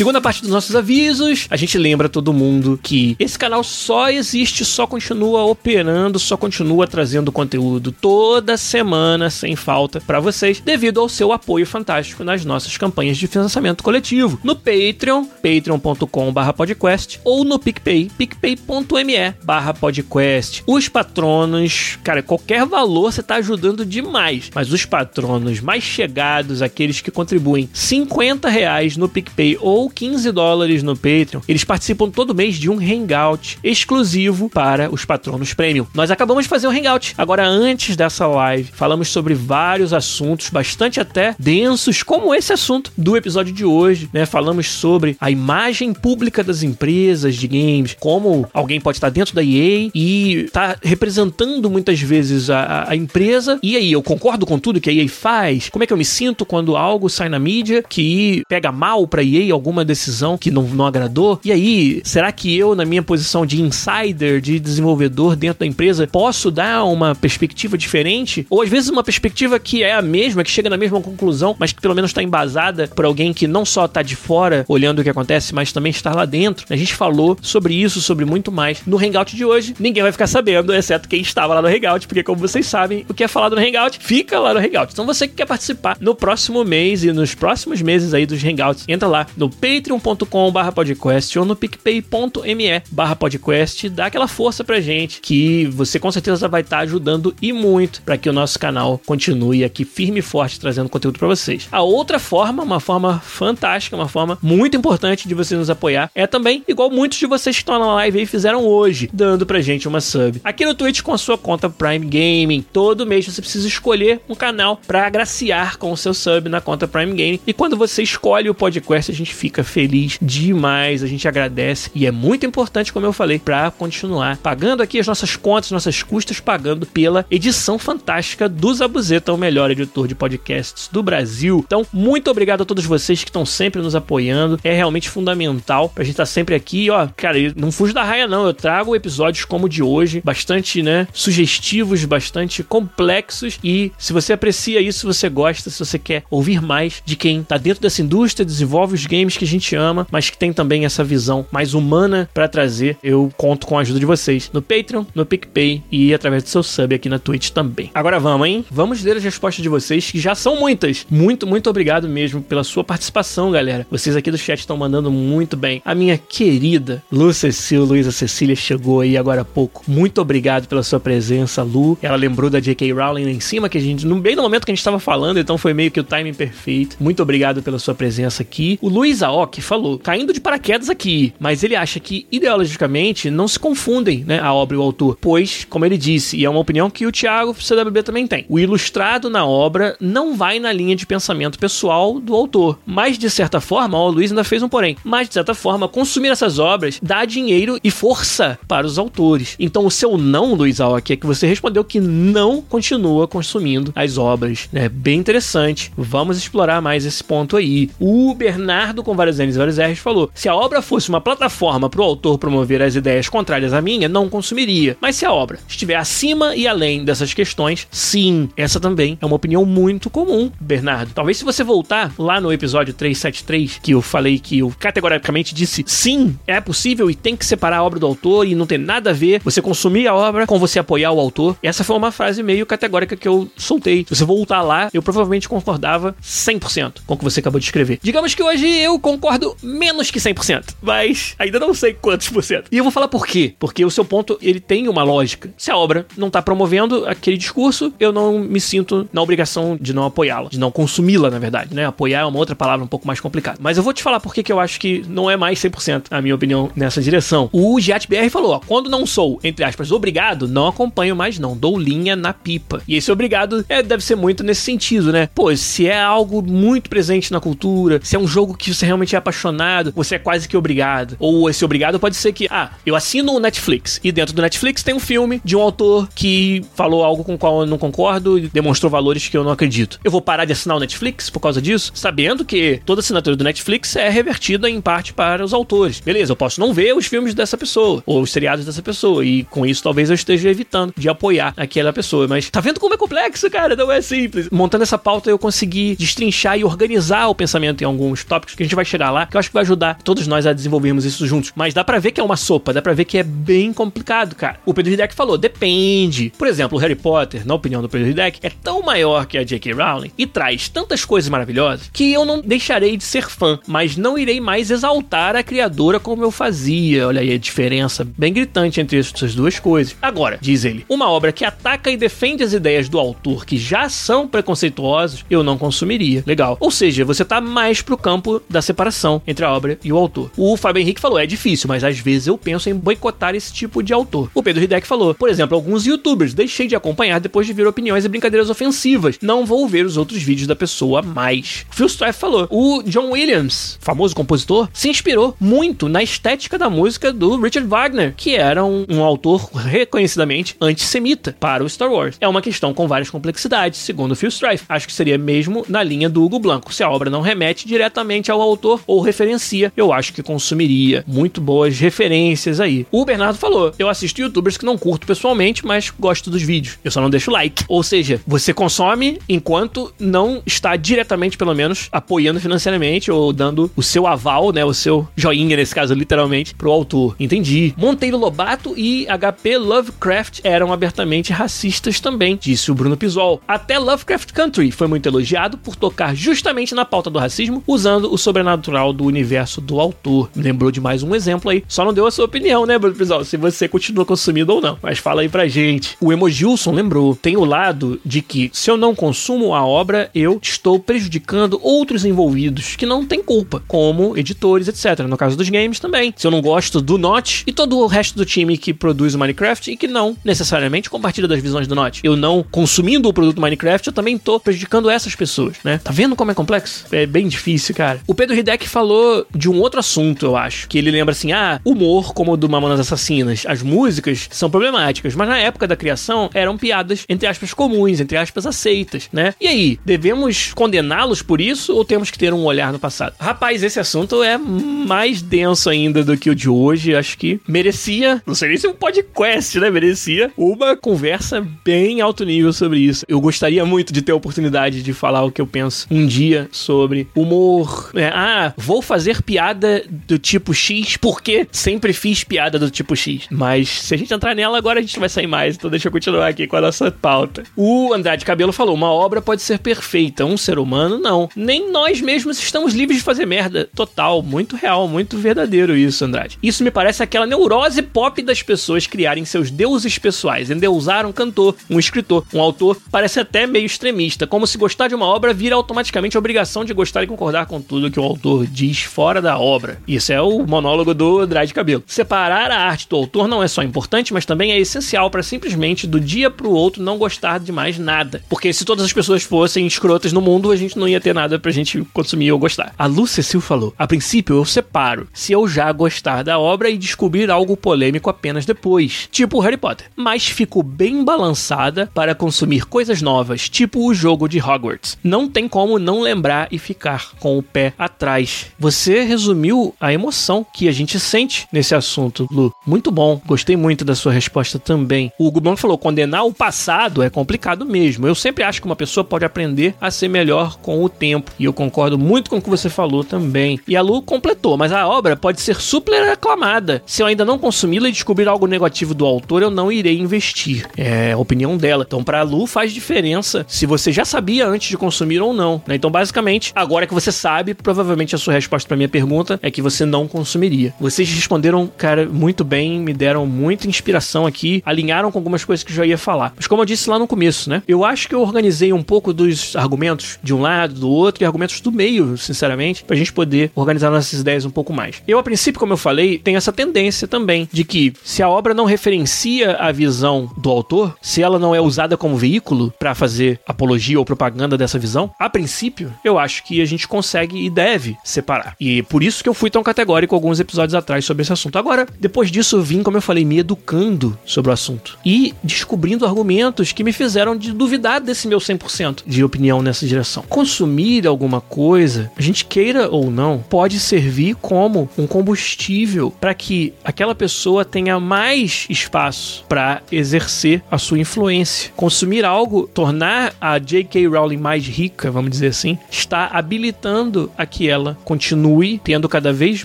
Segunda parte dos nossos avisos, a gente lembra todo mundo que esse canal só existe, só continua operando, só continua trazendo conteúdo toda semana, sem falta, para vocês, devido ao seu apoio fantástico nas nossas campanhas de financiamento coletivo. No Patreon, patreon.com.br podcast, ou no PicPay, picpay.me barra podcast. Os patronos, cara, qualquer valor você tá ajudando demais, mas os patronos mais chegados, aqueles que contribuem 50 reais no PicPay ou 15 dólares no Patreon, eles participam todo mês de um hangout exclusivo para os patronos premium. Nós acabamos de fazer um hangout. Agora, antes dessa live, falamos sobre vários assuntos bastante até densos, como esse assunto do episódio de hoje, né? Falamos sobre a imagem pública das empresas de games, como alguém pode estar dentro da EA e tá representando muitas vezes a, a empresa. E aí, eu concordo com tudo que a EA faz? Como é que eu me sinto quando algo sai na mídia que pega mal pra EA alguma decisão que não, não agradou? E aí, será que eu, na minha posição de insider, de desenvolvedor dentro da empresa, posso dar uma perspectiva diferente? Ou às vezes uma perspectiva que é a mesma, que chega na mesma conclusão, mas que pelo menos está embasada por alguém que não só tá de fora olhando o que acontece, mas também está lá dentro. A gente falou sobre isso, sobre muito mais no Hangout de hoje. Ninguém vai ficar sabendo, exceto quem estava lá no Hangout, porque como vocês sabem, o que é falado no Hangout fica lá no Hangout. Então você que quer participar no próximo mês e nos próximos meses aí dos Hangouts, entra lá no patreon.com/podcast ou no picpay.me/podcast, dá aquela força pra gente que você com certeza vai estar ajudando e muito para que o nosso canal continue aqui firme e forte trazendo conteúdo para vocês. A outra forma, uma forma fantástica, uma forma muito importante de você nos apoiar, é também igual muitos de vocês que estão na live aí fizeram hoje, dando pra gente uma sub. Aqui no Twitch com a sua conta Prime Gaming, todo mês você precisa escolher um canal para agraciar com o seu sub na conta Prime Gaming. E quando você escolhe o podcast, a gente fica feliz demais, a gente agradece e é muito importante, como eu falei, para continuar pagando aqui as nossas contas, nossas custas, pagando pela edição fantástica do Zabuzeta, o melhor editor de podcasts do Brasil. Então, muito obrigado a todos vocês que estão sempre nos apoiando. É realmente fundamental pra gente estar tá sempre aqui, ó. Cara, não fujo da raia não, eu trago episódios como o de hoje, bastante, né, sugestivos, bastante complexos e se você aprecia isso, se você gosta, se você quer ouvir mais de quem tá dentro dessa indústria, desenvolve os games que a gente ama, mas que tem também essa visão mais humana para trazer, eu conto com a ajuda de vocês no Patreon, no PicPay e através do seu sub aqui na Twitch também. Agora vamos, hein? Vamos ler as respostas de vocês, que já são muitas. Muito, muito obrigado mesmo pela sua participação, galera. Vocês aqui do chat estão mandando muito bem. A minha querida Lu Cecil, Luísa Cecília chegou aí agora há pouco. Muito obrigado pela sua presença, Lu. Ela lembrou da J.K. Rowling lá em cima, que a gente, bem no momento que a gente estava falando, então foi meio que o timing perfeito. Muito obrigado pela sua presença aqui. O Luiz Aoki falou, caindo de paraquedas aqui, mas ele acha que ideologicamente não se confundem, né, a obra e o autor, pois, como ele disse, e é uma opinião que o Thiago CWB também tem, o ilustrado na obra não vai na linha de pensamento pessoal do autor. Mas, de certa forma, o Luiz ainda fez um porém, mas, de certa forma, consumir essas obras dá dinheiro e força para os autores. Então, o seu não, Luiz Aoki, é que você respondeu que não continua consumindo as obras. É bem interessante. Vamos explorar mais esse ponto aí. O Bernardo, com vários N's e vários R's, falou: se a obra fosse uma plataforma para o autor promover as ideias contrárias à minha, não consumiria. Mas se a obra estiver acima e além dessas questões, sim, essa também é uma opinião muito comum, Bernardo. Talvez se você voltar lá no episódio 373, que eu falei que eu categoricamente disse sim, é possível e tem que separar a obra do autor e não tem nada a ver você consumir a obra com você apoiar o autor. Essa foi uma frase meio categórica que eu soltei. Se você voltar lá, eu provavelmente concordava 100% com o que você acabou de escrever. Digamos que hoje eu concordo menos que 100%, mas ainda não sei quantos por cento. E eu vou falar por quê? Porque o seu ponto, ele tem uma lógica. Se a obra não está promovendo aquele discurso, eu não me sinto na obrigação de não apoiá-la, de não consumi-la, na verdade, né? Apoiar é uma outra palavra um pouco mais complicada. Mas eu vou te falar por que eu acho que não é mais 100% a minha opinião nessa direção. O GiatBR falou, ó, quando não sou, entre aspas, obrigado, não acompanho mais não, dou linha na pipa. E esse obrigado é, deve ser muito nesse sentido, né? Pô, se é algo muito presente na cultura, se é um jogo que você realmente é apaixonado, você é quase que obrigado. Ou esse obrigado pode ser que, ah, eu assino o Netflix e dentro do Netflix tem um filme de um autor que falou algo com o qual eu não concordo e demonstrou valores que eu não acredito. Eu vou parar de assinar o Netflix por causa disso, sabendo que toda assinatura do Netflix é revertida em parte para os autores. Beleza, eu posso não ver os filmes dessa pessoa ou os seriados dessa pessoa e com isso talvez eu esteja evitando de apoiar aquela pessoa. Mas tá vendo como é complexo, cara? não é simples. Montando essa pauta, eu consegui destrinchar e organizar o pensamento em alguns tópicos que a gente vai chegar lá, que eu acho que vai ajudar todos nós a desenvolvermos isso juntos. Mas dá pra ver que é uma sopa, dá pra ver que é bem complicado, cara. O Pedro Hideck falou, depende. Por exemplo, Harry Potter, na opinião do Pedro Hideck, é tão maior que a J.K. Rowling e traz tantas coisas maravilhosas que eu não deixarei de ser fã, mas não irei mais exaltar a criadora como eu fazia. Olha aí a diferença bem gritante entre essas duas coisas. Agora, diz ele, uma obra que ataca e defende as ideias do autor que já são preconceituosos, eu não consumiria. Legal. Ou seja, você tá mais pro campo da separação entre a obra e o autor. O Fábio Henrique falou, é difícil, mas às vezes eu penso em boicotar esse tipo de autor. O Pedro Hideck falou, por exemplo, alguns youtubers deixei de acompanhar depois de ver opiniões e brincadeiras ofensivas. Não vou ver os outros vídeos da pessoa mais. Phil Strife falou, o John Williams, famoso compositor, se inspirou muito na estética da música do Richard Wagner, que era um, um autor reconhecidamente antissemita para o Star Wars. É uma questão com várias complexidades, segundo Phil Strife. Acho que seria mesmo na linha do Hugo Blanco. Se a obra não remete diretamente ao autor ou referencia, eu acho que consumiria. Muito boas referências aí. O Bernardo falou: eu assisto youtubers que não curto pessoalmente, mas gosto dos vídeos. Eu só não deixo like. Ou seja, você consome enquanto não está diretamente, pelo menos, apoiando financeiramente ou dando o seu aval, né? O seu joinha, nesse caso, literalmente, pro autor. Entendi. Monteiro Lobato e HP Lovecraft eram abertamente racistas também, disse o Bruno Pisol. Até Lovecraft Country foi muito elogiado por tocar justamente na pauta do racismo, usando o sobrenatural do universo do autor. Me lembrou de mais um exemplo aí. Só não deu a sua opinião, né, Pisol? Se você continua consumindo ou não. Mas fala aí pra gente. O Emojilson lembrou. Tem o lado de que se eu não consumo a obra, eu estou prejudicando outros envolvidos que não têm culpa, como editores, etc. No caso dos games também. Se eu não gosto do Notch e todo o resto do time que produz o Minecraft e que não necessariamente compartilha das visões do Notch, eu não consumindo o produto Minecraft, eu também tô prejudicando essas pessoas, né? Tá vendo como é complexo? É bem difícil, cara. O Pedro Hideck falou de um outro assunto, eu acho, que ele lembra assim: ah, humor como o do Mamonas Assassinas. As músicas são problemáticas, mas na época da criação eram piadas, entre aspas, comuns, entre aspas, aceitas, né? E aí, devemos condená-los por isso ou temos que ter um olhar no passado? Rapaz, esse assunto é mais denso ainda do que o de hoje. Acho que merecia, não sei nem se um podcast, né? Merecia uma conversa bem alto nível sobre isso. Eu gostaria muito de ter a oportunidade de falar o que eu penso um dia sobre humor. É, ah, vou fazer piada do tipo X porque sempre fiz piada do tipo X. Mas se a gente entrar nela agora, a gente vai sair mais. Então deixa eu continuar aqui com a nossa pauta. O Andrade Cabelo falou: uma obra pode ser perfeita, um ser humano não. Nem nós mesmos estamos livres de fazer merda. Total, muito real, muito verdadeiro isso, Andrade. Isso me parece aquela neurose pop das pessoas criarem seus deuses pessoais, endeusar um cantor, um escritor, um autor. Parece até meio extremista, como se gostar de uma obra vira automaticamente a obrigação de gostar e concordar com tudo que o autor diz fora da obra. Isso é o monólogo do Andrade Cabelo. Separar a arte do autor não é só importante, mas também é essencial para simplesmente do dia pro outro não gostar de mais nada. Porque se todas as pessoas fossem escrotas no mundo, a gente não ia ter nada pra gente consumir ou gostar. A Lu Cecil falou: A princípio eu separo se eu já gostar da obra e descobrir algo polêmico apenas depois, tipo Harry Potter. Mas fico bem balançada para consumir coisas novas, tipo o jogo de Hogwarts. Não tem como não lembrar e ficar com o pé atrás. Você resumiu a emoção que a gente sente nesse assunto, Lu. Muito bom. Gostei muito da sua resposta também. O Hugo falou: condenar o passado é complicado mesmo. Eu sempre acho que uma pessoa pode aprender a ser melhor com o tempo. E eu concordo muito com o que você falou também. E a Lu completou, mas a obra pode ser super aclamada. Se eu ainda não consumi-la e descobrir algo negativo do autor, eu não irei investir. É a opinião dela. Então, para a Lu faz diferença se você já sabia antes de consumir ou não. Né? Então, basicamente, agora que você sabe, provavelmente a sua resposta para minha pergunta é que você não consumiria. Vocês responderam, cara, muito bem, me deram muita inspiração aqui, alinharam com algumas coisas que eu já ia falar. Mas como eu disse lá no começo, né? Eu acho que eu organizei um pouco dos argumentos de um lado, do outro e argumentos do meio, sinceramente, pra gente poder organizar nossas ideias um pouco mais. Eu, a princípio, como eu falei, tenho essa tendência também de que se a obra não referencia a visão do autor, se ela não é usada como veículo para fazer apologia ou propaganda dessa visão, a princípio, eu acho que a gente consegue e deve separar. E por isso que eu fui tão categórico alguns episódios atrás sobre esse assunto. Agora, depois disso, eu vim, como eu falei, me educando sobre o assunto e descobrindo argumentos que me fizeram de duvidar desse meu 100% de opinião nessa direção. Consumir alguma coisa, a gente queira ou não, pode servir como um combustível para que aquela pessoa tenha mais espaço para exercer a sua influência. Consumir algo, tornar a J.K. Rowling mais rica, vamos dizer assim, está habilitando a que ela continue tendo cada vez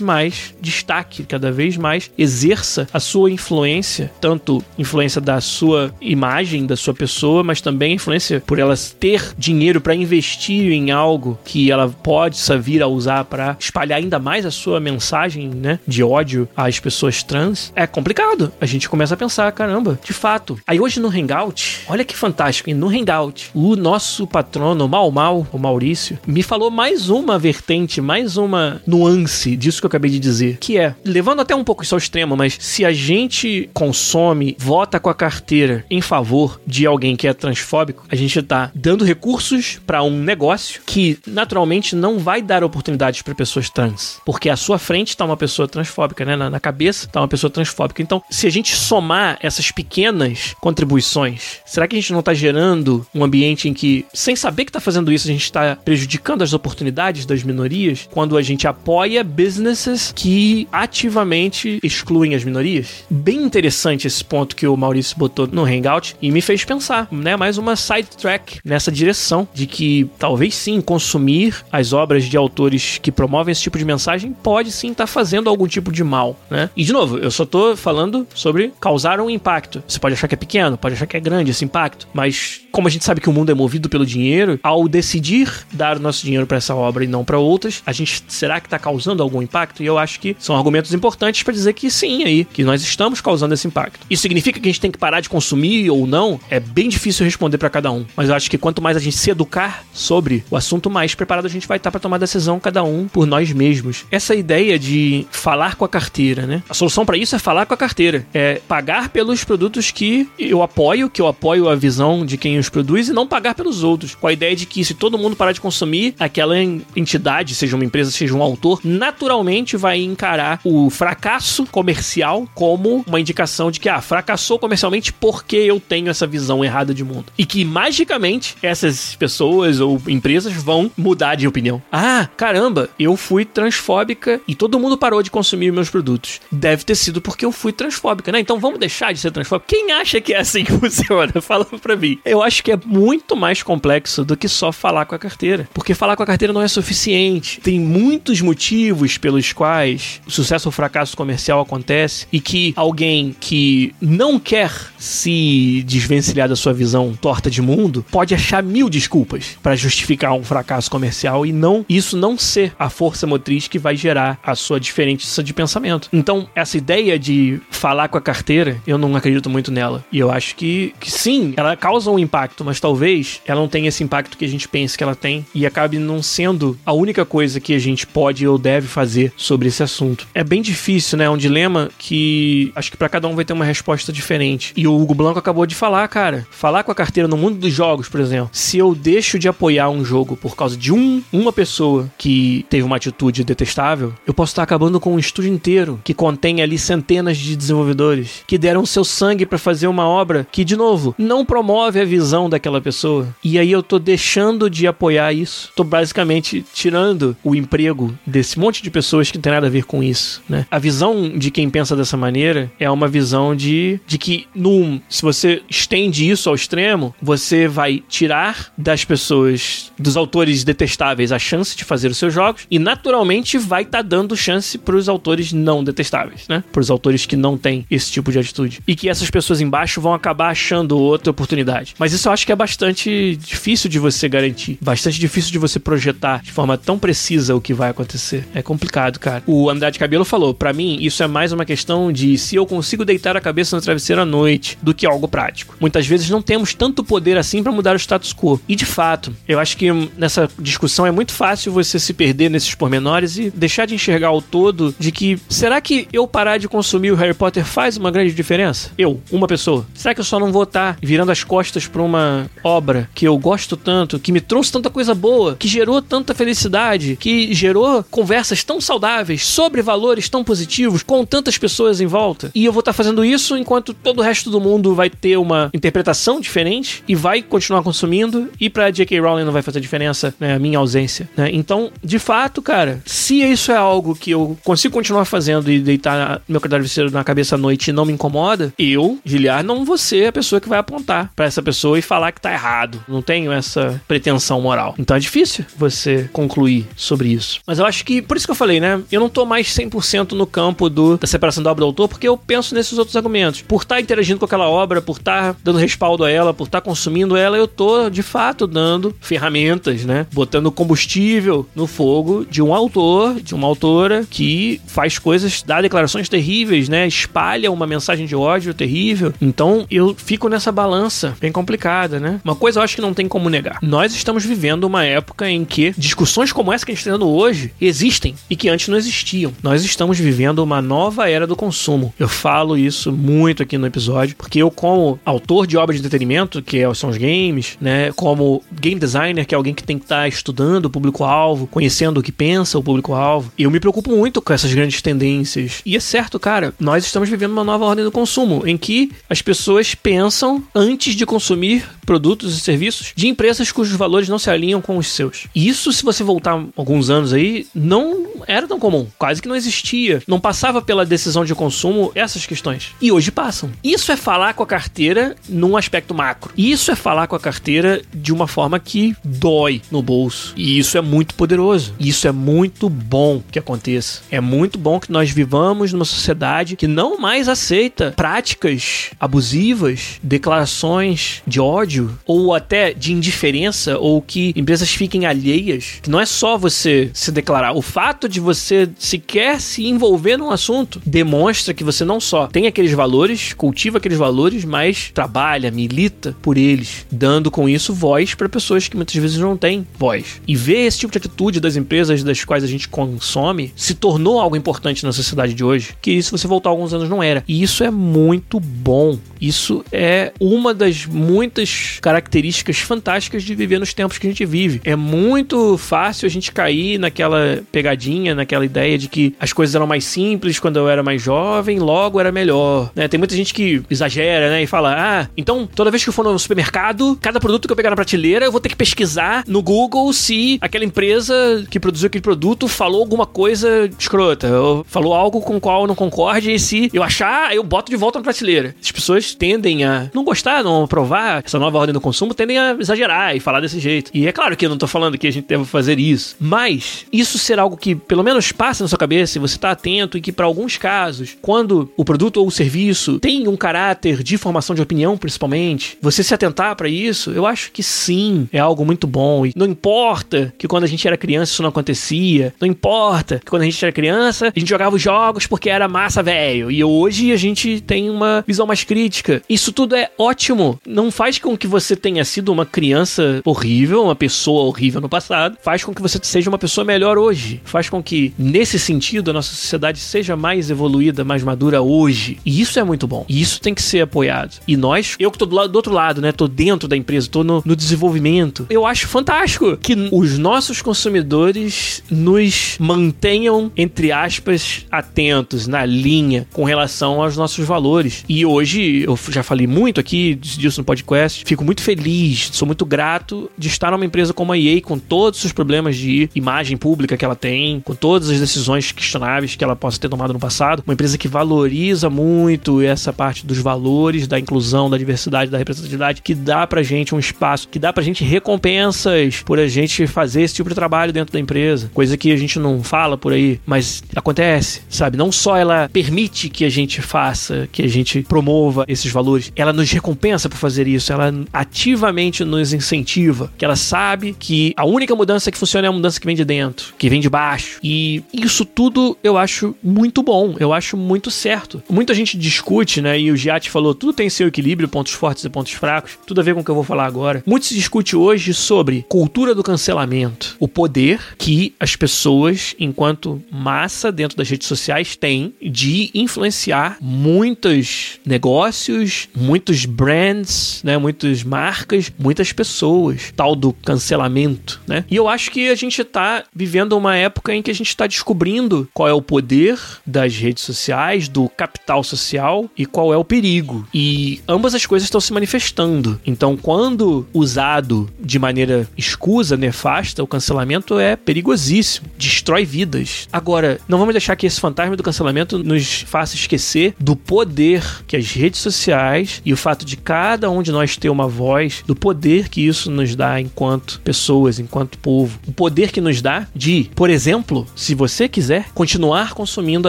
mais destaque, cada vez mais exerça a sua influência, tanto influência da sua imagem, da sua pessoa, mas também influência por ela ter dinheiro para investir em algo que ela pode vir a usar para espalhar ainda mais a sua mensagem, né, de ódio às pessoas trans. É complicado. A gente começa a pensar, caramba, de fato. Aí hoje no Hangout, olha que fantástico, no Hangout, o nosso patrono Mal Mal, o Maurício, me falou mais uma vertente, mais uma nuance disso que eu acabei de dizer, que é, levando até um pouco isso ao extremo, mas se a gente consome, vota com a carteira em favor de alguém que é transfóbico, a gente tá dando recursos para um negócio que naturalmente não vai dar oportunidades para pessoas trans, porque à sua frente tá uma pessoa transfóbica, né? Na, na cabeça tá uma pessoa transfóbica. Então, se a gente somar essas pequenas contribuições, será que a gente não tá gerando um ambiente em que, sem saber que tá fazendo isso, a gente tá prejudicando as oportunidades das minorias quando a gente apoia businesses que ativamente excluem as minorias? Bem interessante esse ponto que o Maurício botou no Hangout e me fez pensar, né? Mais uma side track nessa direção de que talvez sim consumir as obras de autores que promovem esse tipo de mensagem pode sim estar tá fazendo algum tipo de mal, né? E de novo, eu só tô falando sobre causar um impacto. Você pode achar que é pequeno, pode achar que é grande esse impacto, mas como a gente sabe que o mundo é movido pelo dinheiro, ao decidir dar o nosso dinheiro para essa obra e não para outras, a gente será que está causando algum impacto? E eu acho que são argumentos importantes para dizer que sim, aí, que nós estamos causando esse impacto. Isso significa que a gente tem que parar de consumir ou não? É bem difícil responder para cada um, mas eu acho que quanto mais a gente se educar sobre o assunto, mais preparado a gente vai estar para tomar decisão cada um por nós mesmos. Essa ideia de falar com a carteira, né? A solução para isso é falar com a carteira, é pagar pelos produtos que eu apoio, que eu apoio a visão de quem produz e não pagar pelos outros, com a ideia de que se todo mundo parar de consumir, aquela entidade, seja uma empresa, seja um autor, naturalmente vai encarar o fracasso comercial como uma indicação de que ah, fracassou comercialmente porque eu tenho essa visão errada de mundo. E que magicamente essas pessoas ou empresas vão mudar de opinião. Ah, caramba, eu fui transfóbica e todo mundo parou de consumir meus produtos. Deve ter sido porque eu fui transfóbica, né? Então vamos deixar de ser transfóbica. Quem acha que é assim que funciona? Fala pra mim. Eu acho que é muito mais complexo do que só falar com a carteira. Porque falar com a carteira não é suficiente. Tem muitos motivos pelos quais o sucesso ou fracasso comercial acontece e que alguém que não quer se desvencilhar da sua visão torta de mundo pode achar mil desculpas para justificar um fracasso comercial e não isso não ser a força motriz que vai gerar a sua diferença de pensamento. Então, essa ideia de falar com a carteira, eu não acredito muito nela. E eu acho que, que sim, ela causa um impacto, mas talvez ela não tenha esse impacto que a gente pensa que ela tem e acabe não sendo a única coisa que a gente pode ou deve fazer sobre esse assunto. É bem difícil, né? É um dilema que acho que para cada um vai ter uma resposta diferente. E o Hugo Blanco acabou de falar, cara. Falar com a carteira no mundo dos jogos, por exemplo. Se eu deixo de apoiar um jogo por causa de um, uma pessoa que teve uma atitude detestável, eu posso estar acabando com um estúdio inteiro que contém ali centenas de desenvolvedores que deram seu sangue para fazer uma obra que, de novo, não promove a visão daquela pessoa. E aí eu tô deixando de apoiar isso. Tô basicamente tirando o emprego desse monte de pessoas que não tem nada a ver com isso, né? A visão de quem pensa dessa maneira é uma visão de, de que, num, se você estende isso ao extremo, você vai tirar das pessoas, dos autores detestáveis, a chance de fazer os seus jogos e, naturalmente, vai estar tá dando chance para os autores não detestáveis, né? Para os autores que não têm esse tipo de atitude. E que essas pessoas embaixo vão acabar achando outra oportunidade. Mas isso eu acho que é bastante difícil de você garantir, bastante difícil de você projetar de forma tão precisa o que vai acontecer. É complicado, cara. O Andrade Cabelo falou: para mim, isso é mais uma questão de se eu consigo deitar a cabeça no travesseiro à noite do que algo prático. Muitas vezes não temos tanto poder assim para mudar o status quo. E de fato, eu acho que nessa discussão é muito fácil você se perder nesses pormenores e deixar de enxergar o todo de que será que eu parar de consumir o Harry Potter faz uma grande diferença? Eu, uma pessoa. Será que eu só não vou estar virando as costas para uma obra que eu gosto tanto, que me trouxe tanta coisa boa, que gerou tanta felicidade, que gerou conversas tão saudáveis sobre valores tão positivos com tantas pessoas em volta? E eu vou estar fazendo isso enquanto todo o resto do mundo vai ter uma interpretação diferente e vai continuar consumindo e para J.K. Rowling não vai fazer diferença, né, a minha ausência, né? Então, de fato, cara, se isso é algo que eu consigo continuar fazendo e deitar meu cadáver na cabeça à noite e não me incomoda, eu, Giliar, não vou ser a pessoa que vai apontar para essa pessoa e falar que tá errado. Não tenho essa pretensão moral. Então é difícil você concluir sobre isso. Mas eu acho que, por isso que eu falei, né? Eu não tô mais 100% no campo do, da separação da obra do autor, porque eu penso nesses outros argumentos. Por estar tá interagindo com aquela obra, por estar tá dando respaldo a ela, por estar tá consumindo ela, eu tô, de fato, dando ferramentas, né? Botando combustível no fogo de um autor, de uma autora que faz coisas, dá declarações terríveis, né? Espalha uma mensagem de ódio terrível. Então eu fico nessa balança bem complicada, né? Uma coisa eu acho que não tem como negar. Nós estamos vivendo uma época em que discussões como essa que a gente está tendo hoje existem e que antes não existiam. Nós estamos vivendo uma nova era do consumo. Eu falo isso muito aqui no episódio, porque eu, como autor de obras de entretenimento, que é são os games, né? Como game designer, que é alguém que tem que estar tá estudando o público-alvo, conhecendo o que pensa o público-alvo, eu me preocupo muito com essas grandes tendências. E é certo, cara, nós estamos vivendo uma nova ordem do consumo, em que as pessoas pensam antes de consumir produtos e serviços de empresas cujos valores não se alinham com os seus. E isso, se você voltar alguns anos aí, não era tão comum. Quase que não existia. Não passava pela decisão de consumo essas questões. E hoje passam. Isso é falar com a carteira num aspecto macro. Isso é falar com a carteira de uma forma que dói no bolso. E isso é muito poderoso. Isso é muito bom que aconteça. É muito bom que nós vivamos numa sociedade que não mais aceita práticas abusivas, declarações de ódio ou até de indiferença ou que empresas fiquem alheias. Que não é só você se declarar. O fato de você sequer se envolver num assunto demonstra que você não só tem aqueles valores, cultiva aqueles valores, mas trabalha, milita por eles, dando com isso voz para pessoas que muitas vezes não têm voz. E ver esse tipo de atitude das empresas das quais a gente consome se tornou algo importante na sociedade de hoje, que se você voltar alguns anos não era. E isso é muito bom. Isso é uma das muitas características fantásticas de viver nos tempos que a gente vive. É muito fácil a gente cair naquela pegadinha, naquela ideia de que as coisas eram mais simples quando eu era mais jovem, logo era melhor. Né? Tem muita gente que exagera, né? E fala: ah, então toda vez que eu for no supermercado, cada produto que eu pegar na prateleira, eu vou ter que pesquisar no Google se aquela empresa que produziu aquele produto falou alguma coisa escrota, ou falou algo com o qual eu não concorde, e se eu achar, eu boto de volta na prateleira. As pessoas tendem a não gostar, não aprovar essa nova ordem do consumo, tendem a exagerar e falar desse jeito. E é claro que eu não tô falando que a gente deve fazer isso, mas isso ser algo que pelo menos passa na sua cabeça e você tá atento e que para alguns casos, quando o produto ou o serviço tem um caráter de formação de opinião, principalmente, você se atentar para isso, eu acho que sim, é algo muito bom. E não importa que quando a gente era criança isso não acontecia, não importa que quando a gente era criança a gente jogava os jogos porque era massa velho. E hoje a gente tem uma visão mais crítica. Isso tudo é ótimo. Não faz com que você tenha sido uma criança horrível, uma pessoa horrível no passado. Faz com que você seja uma pessoa melhor hoje. Faz com que, nesse sentido, a nossa sociedade seja mais evoluída, mais madura hoje. E isso é muito bom. E isso tem que ser apoiado. E nós, eu que tô do, lado, do outro lado, né? Tô dentro da empresa, tô no, no desenvolvimento. Eu acho fantástico que os nossos consumidores nos mantenham, entre aspas, atentos, na linha, com relação aos nossos valores. E hoje, eu já falei muito aqui disso no podcast, fico muito feliz, sou muito grato de estar numa empresa como a EA, com todos os problemas de imagem pública que ela tem, com todas as decisões questionáveis que ela possa ter tomado no passado. Uma empresa que valoriza muito essa parte dos valores, da inclusão, da diversidade, da representatividade, que dá pra gente um espaço, que dá pra gente recompensas por a gente fazer esse tipo de trabalho dentro da empresa. Coisa que a gente não fala por aí, mas acontece, sabe? Não só ela permite que a gente faça, que a gente promova esses valores, ela nos recompensa por fazer isso, ela ativamente nos incentiva, que ela sabe que a única mudança que funciona é a mudança que vem de dentro, que vem de baixo. E isso tudo eu acho muito bom, eu acho muito certo. Muita gente discute, né? E o Giatti falou, tudo tem seu equilíbrio, pontos fortes e pontos fracos, tudo a ver com o que eu vou falar agora. Muito se discute hoje sobre cultura do cancelamento, o poder que as pessoas, enquanto massa dentro das redes sociais, têm de influenciar muitos negócios, muitos brands, né? Muitas marcas, muitas pessoas, tal do cancelamento, né? E eu acho que a gente está vivendo uma época em que a gente está descobrindo qual é o poder das redes sociais, do capital social e qual é o perigo. E ambas as coisas estão se manifestando. Então, quando usado de maneira escusa, nefasta, o cancelamento é perigosíssimo, destrói vidas. Agora, não vamos deixar que esse fantasma do cancelamento nos faça esquecer do poder que as redes sociais e o fato de cada um de nós nós ter uma voz, do poder que isso nos dá enquanto pessoas, enquanto povo. O poder que nos dá de, por exemplo, se você quiser continuar consumindo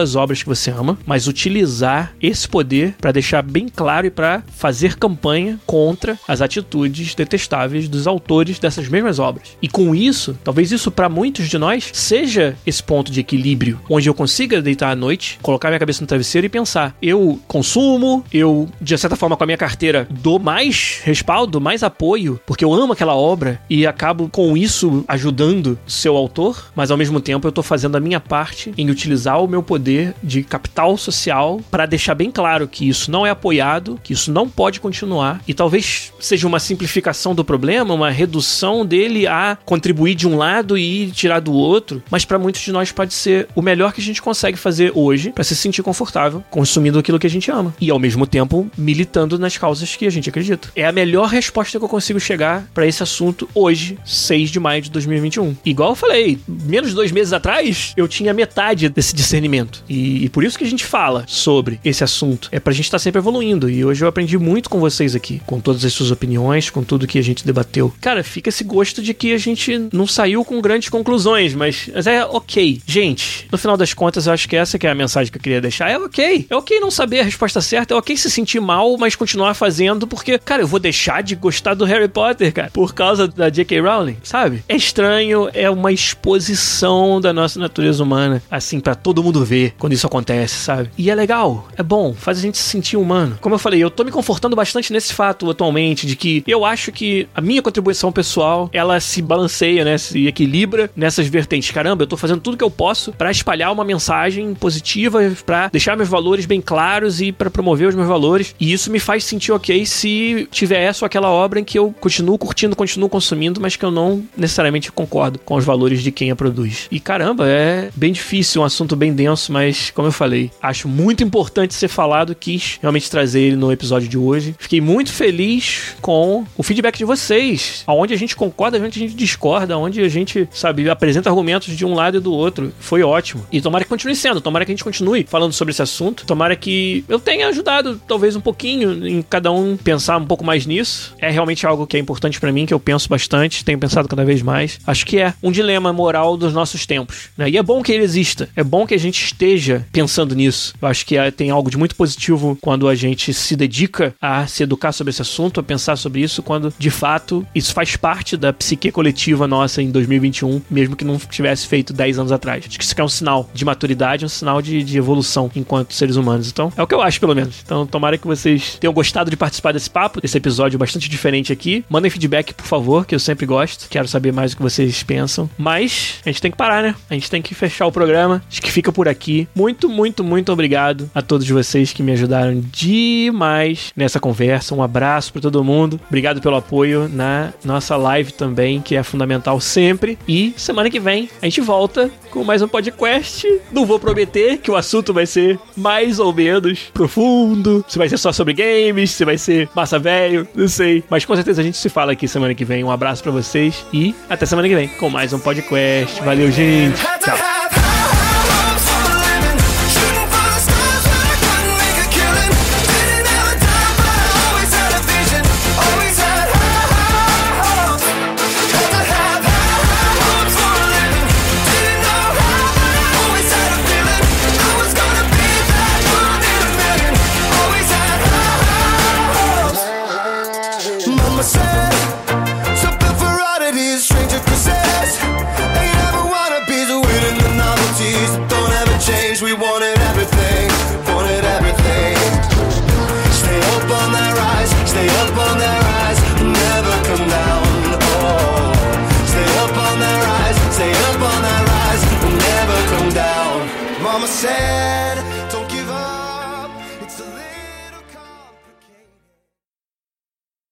as obras que você ama, mas utilizar esse poder para deixar bem claro e para fazer campanha contra as atitudes detestáveis dos autores dessas mesmas obras. E com isso, talvez isso para muitos de nós seja esse ponto de equilíbrio, onde eu consiga deitar à noite, colocar minha cabeça no travesseiro e pensar: eu consumo, eu de certa forma com a minha carteira dou mais respaldo, mais apoio, porque eu amo aquela obra e acabo com isso ajudando seu autor, mas ao mesmo tempo eu tô fazendo a minha parte em utilizar o meu poder de capital social para deixar bem claro que isso não é apoiado, que isso não pode continuar e talvez seja uma simplificação do problema, uma redução dele a contribuir de um lado e tirar do outro, mas para muitos de nós pode ser o melhor que a gente consegue fazer hoje para se sentir confortável consumindo aquilo que a gente ama e ao mesmo tempo militando nas causas que a gente acredita. É a melhor resposta que eu consigo chegar para esse assunto hoje, 6 de maio de 2021. Igual eu falei, menos de dois meses atrás, eu tinha metade desse discernimento. E, e por isso que a gente fala sobre esse assunto. É pra gente estar tá sempre evoluindo. E hoje eu aprendi muito com vocês aqui, com todas as suas opiniões, com tudo que a gente debateu. Cara, fica esse gosto de que a gente não saiu com grandes conclusões, mas, mas é ok. Gente, no final das contas, eu acho que essa que é a mensagem que eu queria deixar. É ok. É ok não saber a resposta certa, é ok se sentir mal, mas continuar fazendo, porque, cara, eu vou deixar de gostar do Harry Potter, cara, por causa da J.K. Rowling, sabe? É estranho, é uma exposição da nossa natureza humana, assim, para todo mundo ver quando isso acontece, sabe? E é legal, é bom, faz a gente se sentir humano. Como eu falei, eu tô me confortando bastante nesse fato atualmente, de que eu acho que a minha contribuição pessoal, ela se balanceia, né? Se equilibra nessas vertentes. Caramba, eu tô fazendo tudo que eu posso para espalhar uma mensagem positiva, para deixar meus valores bem claros e para promover os meus valores. E isso me faz sentir ok se tiver essa ou aquela obra em que eu continuo curtindo, continuo consumindo, mas que eu não necessariamente concordo com os valores de quem a produz. E caramba, é bem difícil, um assunto bem denso, mas como eu falei, acho muito importante ser falado, quis realmente trazer ele no episódio de hoje. Fiquei muito feliz com o feedback de vocês, aonde a gente concorda, aonde a gente discorda, onde a gente, sabe, apresenta argumentos de um lado e do outro. Foi ótimo. E tomara que continue sendo, tomara que a gente continue falando sobre esse assunto, tomara que eu tenha ajudado talvez um pouquinho em cada um pensar um pouco mais nisso. É realmente algo que é importante para mim, que eu penso bastante, tenho pensado cada vez mais. Acho que é um dilema moral dos nossos tempos. Né? E é bom que ele exista, é bom que a gente esteja pensando nisso. Eu acho que é, tem algo de muito positivo quando a gente se dedica a se educar sobre esse assunto, a pensar sobre isso, quando de fato isso faz parte da psique coletiva nossa em 2021, mesmo que não tivesse feito 10 anos atrás. Acho que isso é um sinal de maturidade, um sinal de, de evolução enquanto seres humanos. Então, é o que eu acho, pelo menos. Então, tomara que vocês tenham gostado de participar desse papo, desse episódio bastante diferente aqui. Mandem feedback, por favor, que eu sempre gosto. Quero saber mais o que vocês pensam. Mas a gente tem que parar, né? A gente tem que fechar o programa. Acho que fica por aqui. Muito, muito, muito obrigado a todos vocês que me ajudaram demais nessa conversa. Um abraço para todo mundo. Obrigado pelo apoio na nossa live também, que é fundamental sempre. E semana que vem a gente volta com mais um podcast. Não vou prometer que o assunto vai ser mais ou menos profundo, se vai ser só sobre games, se vai ser massa velho, não sei. Mas com certeza a gente se fala aqui semana que vem. Um abraço para vocês e até semana que vem com mais um podcast. Valeu, gente. Tchau.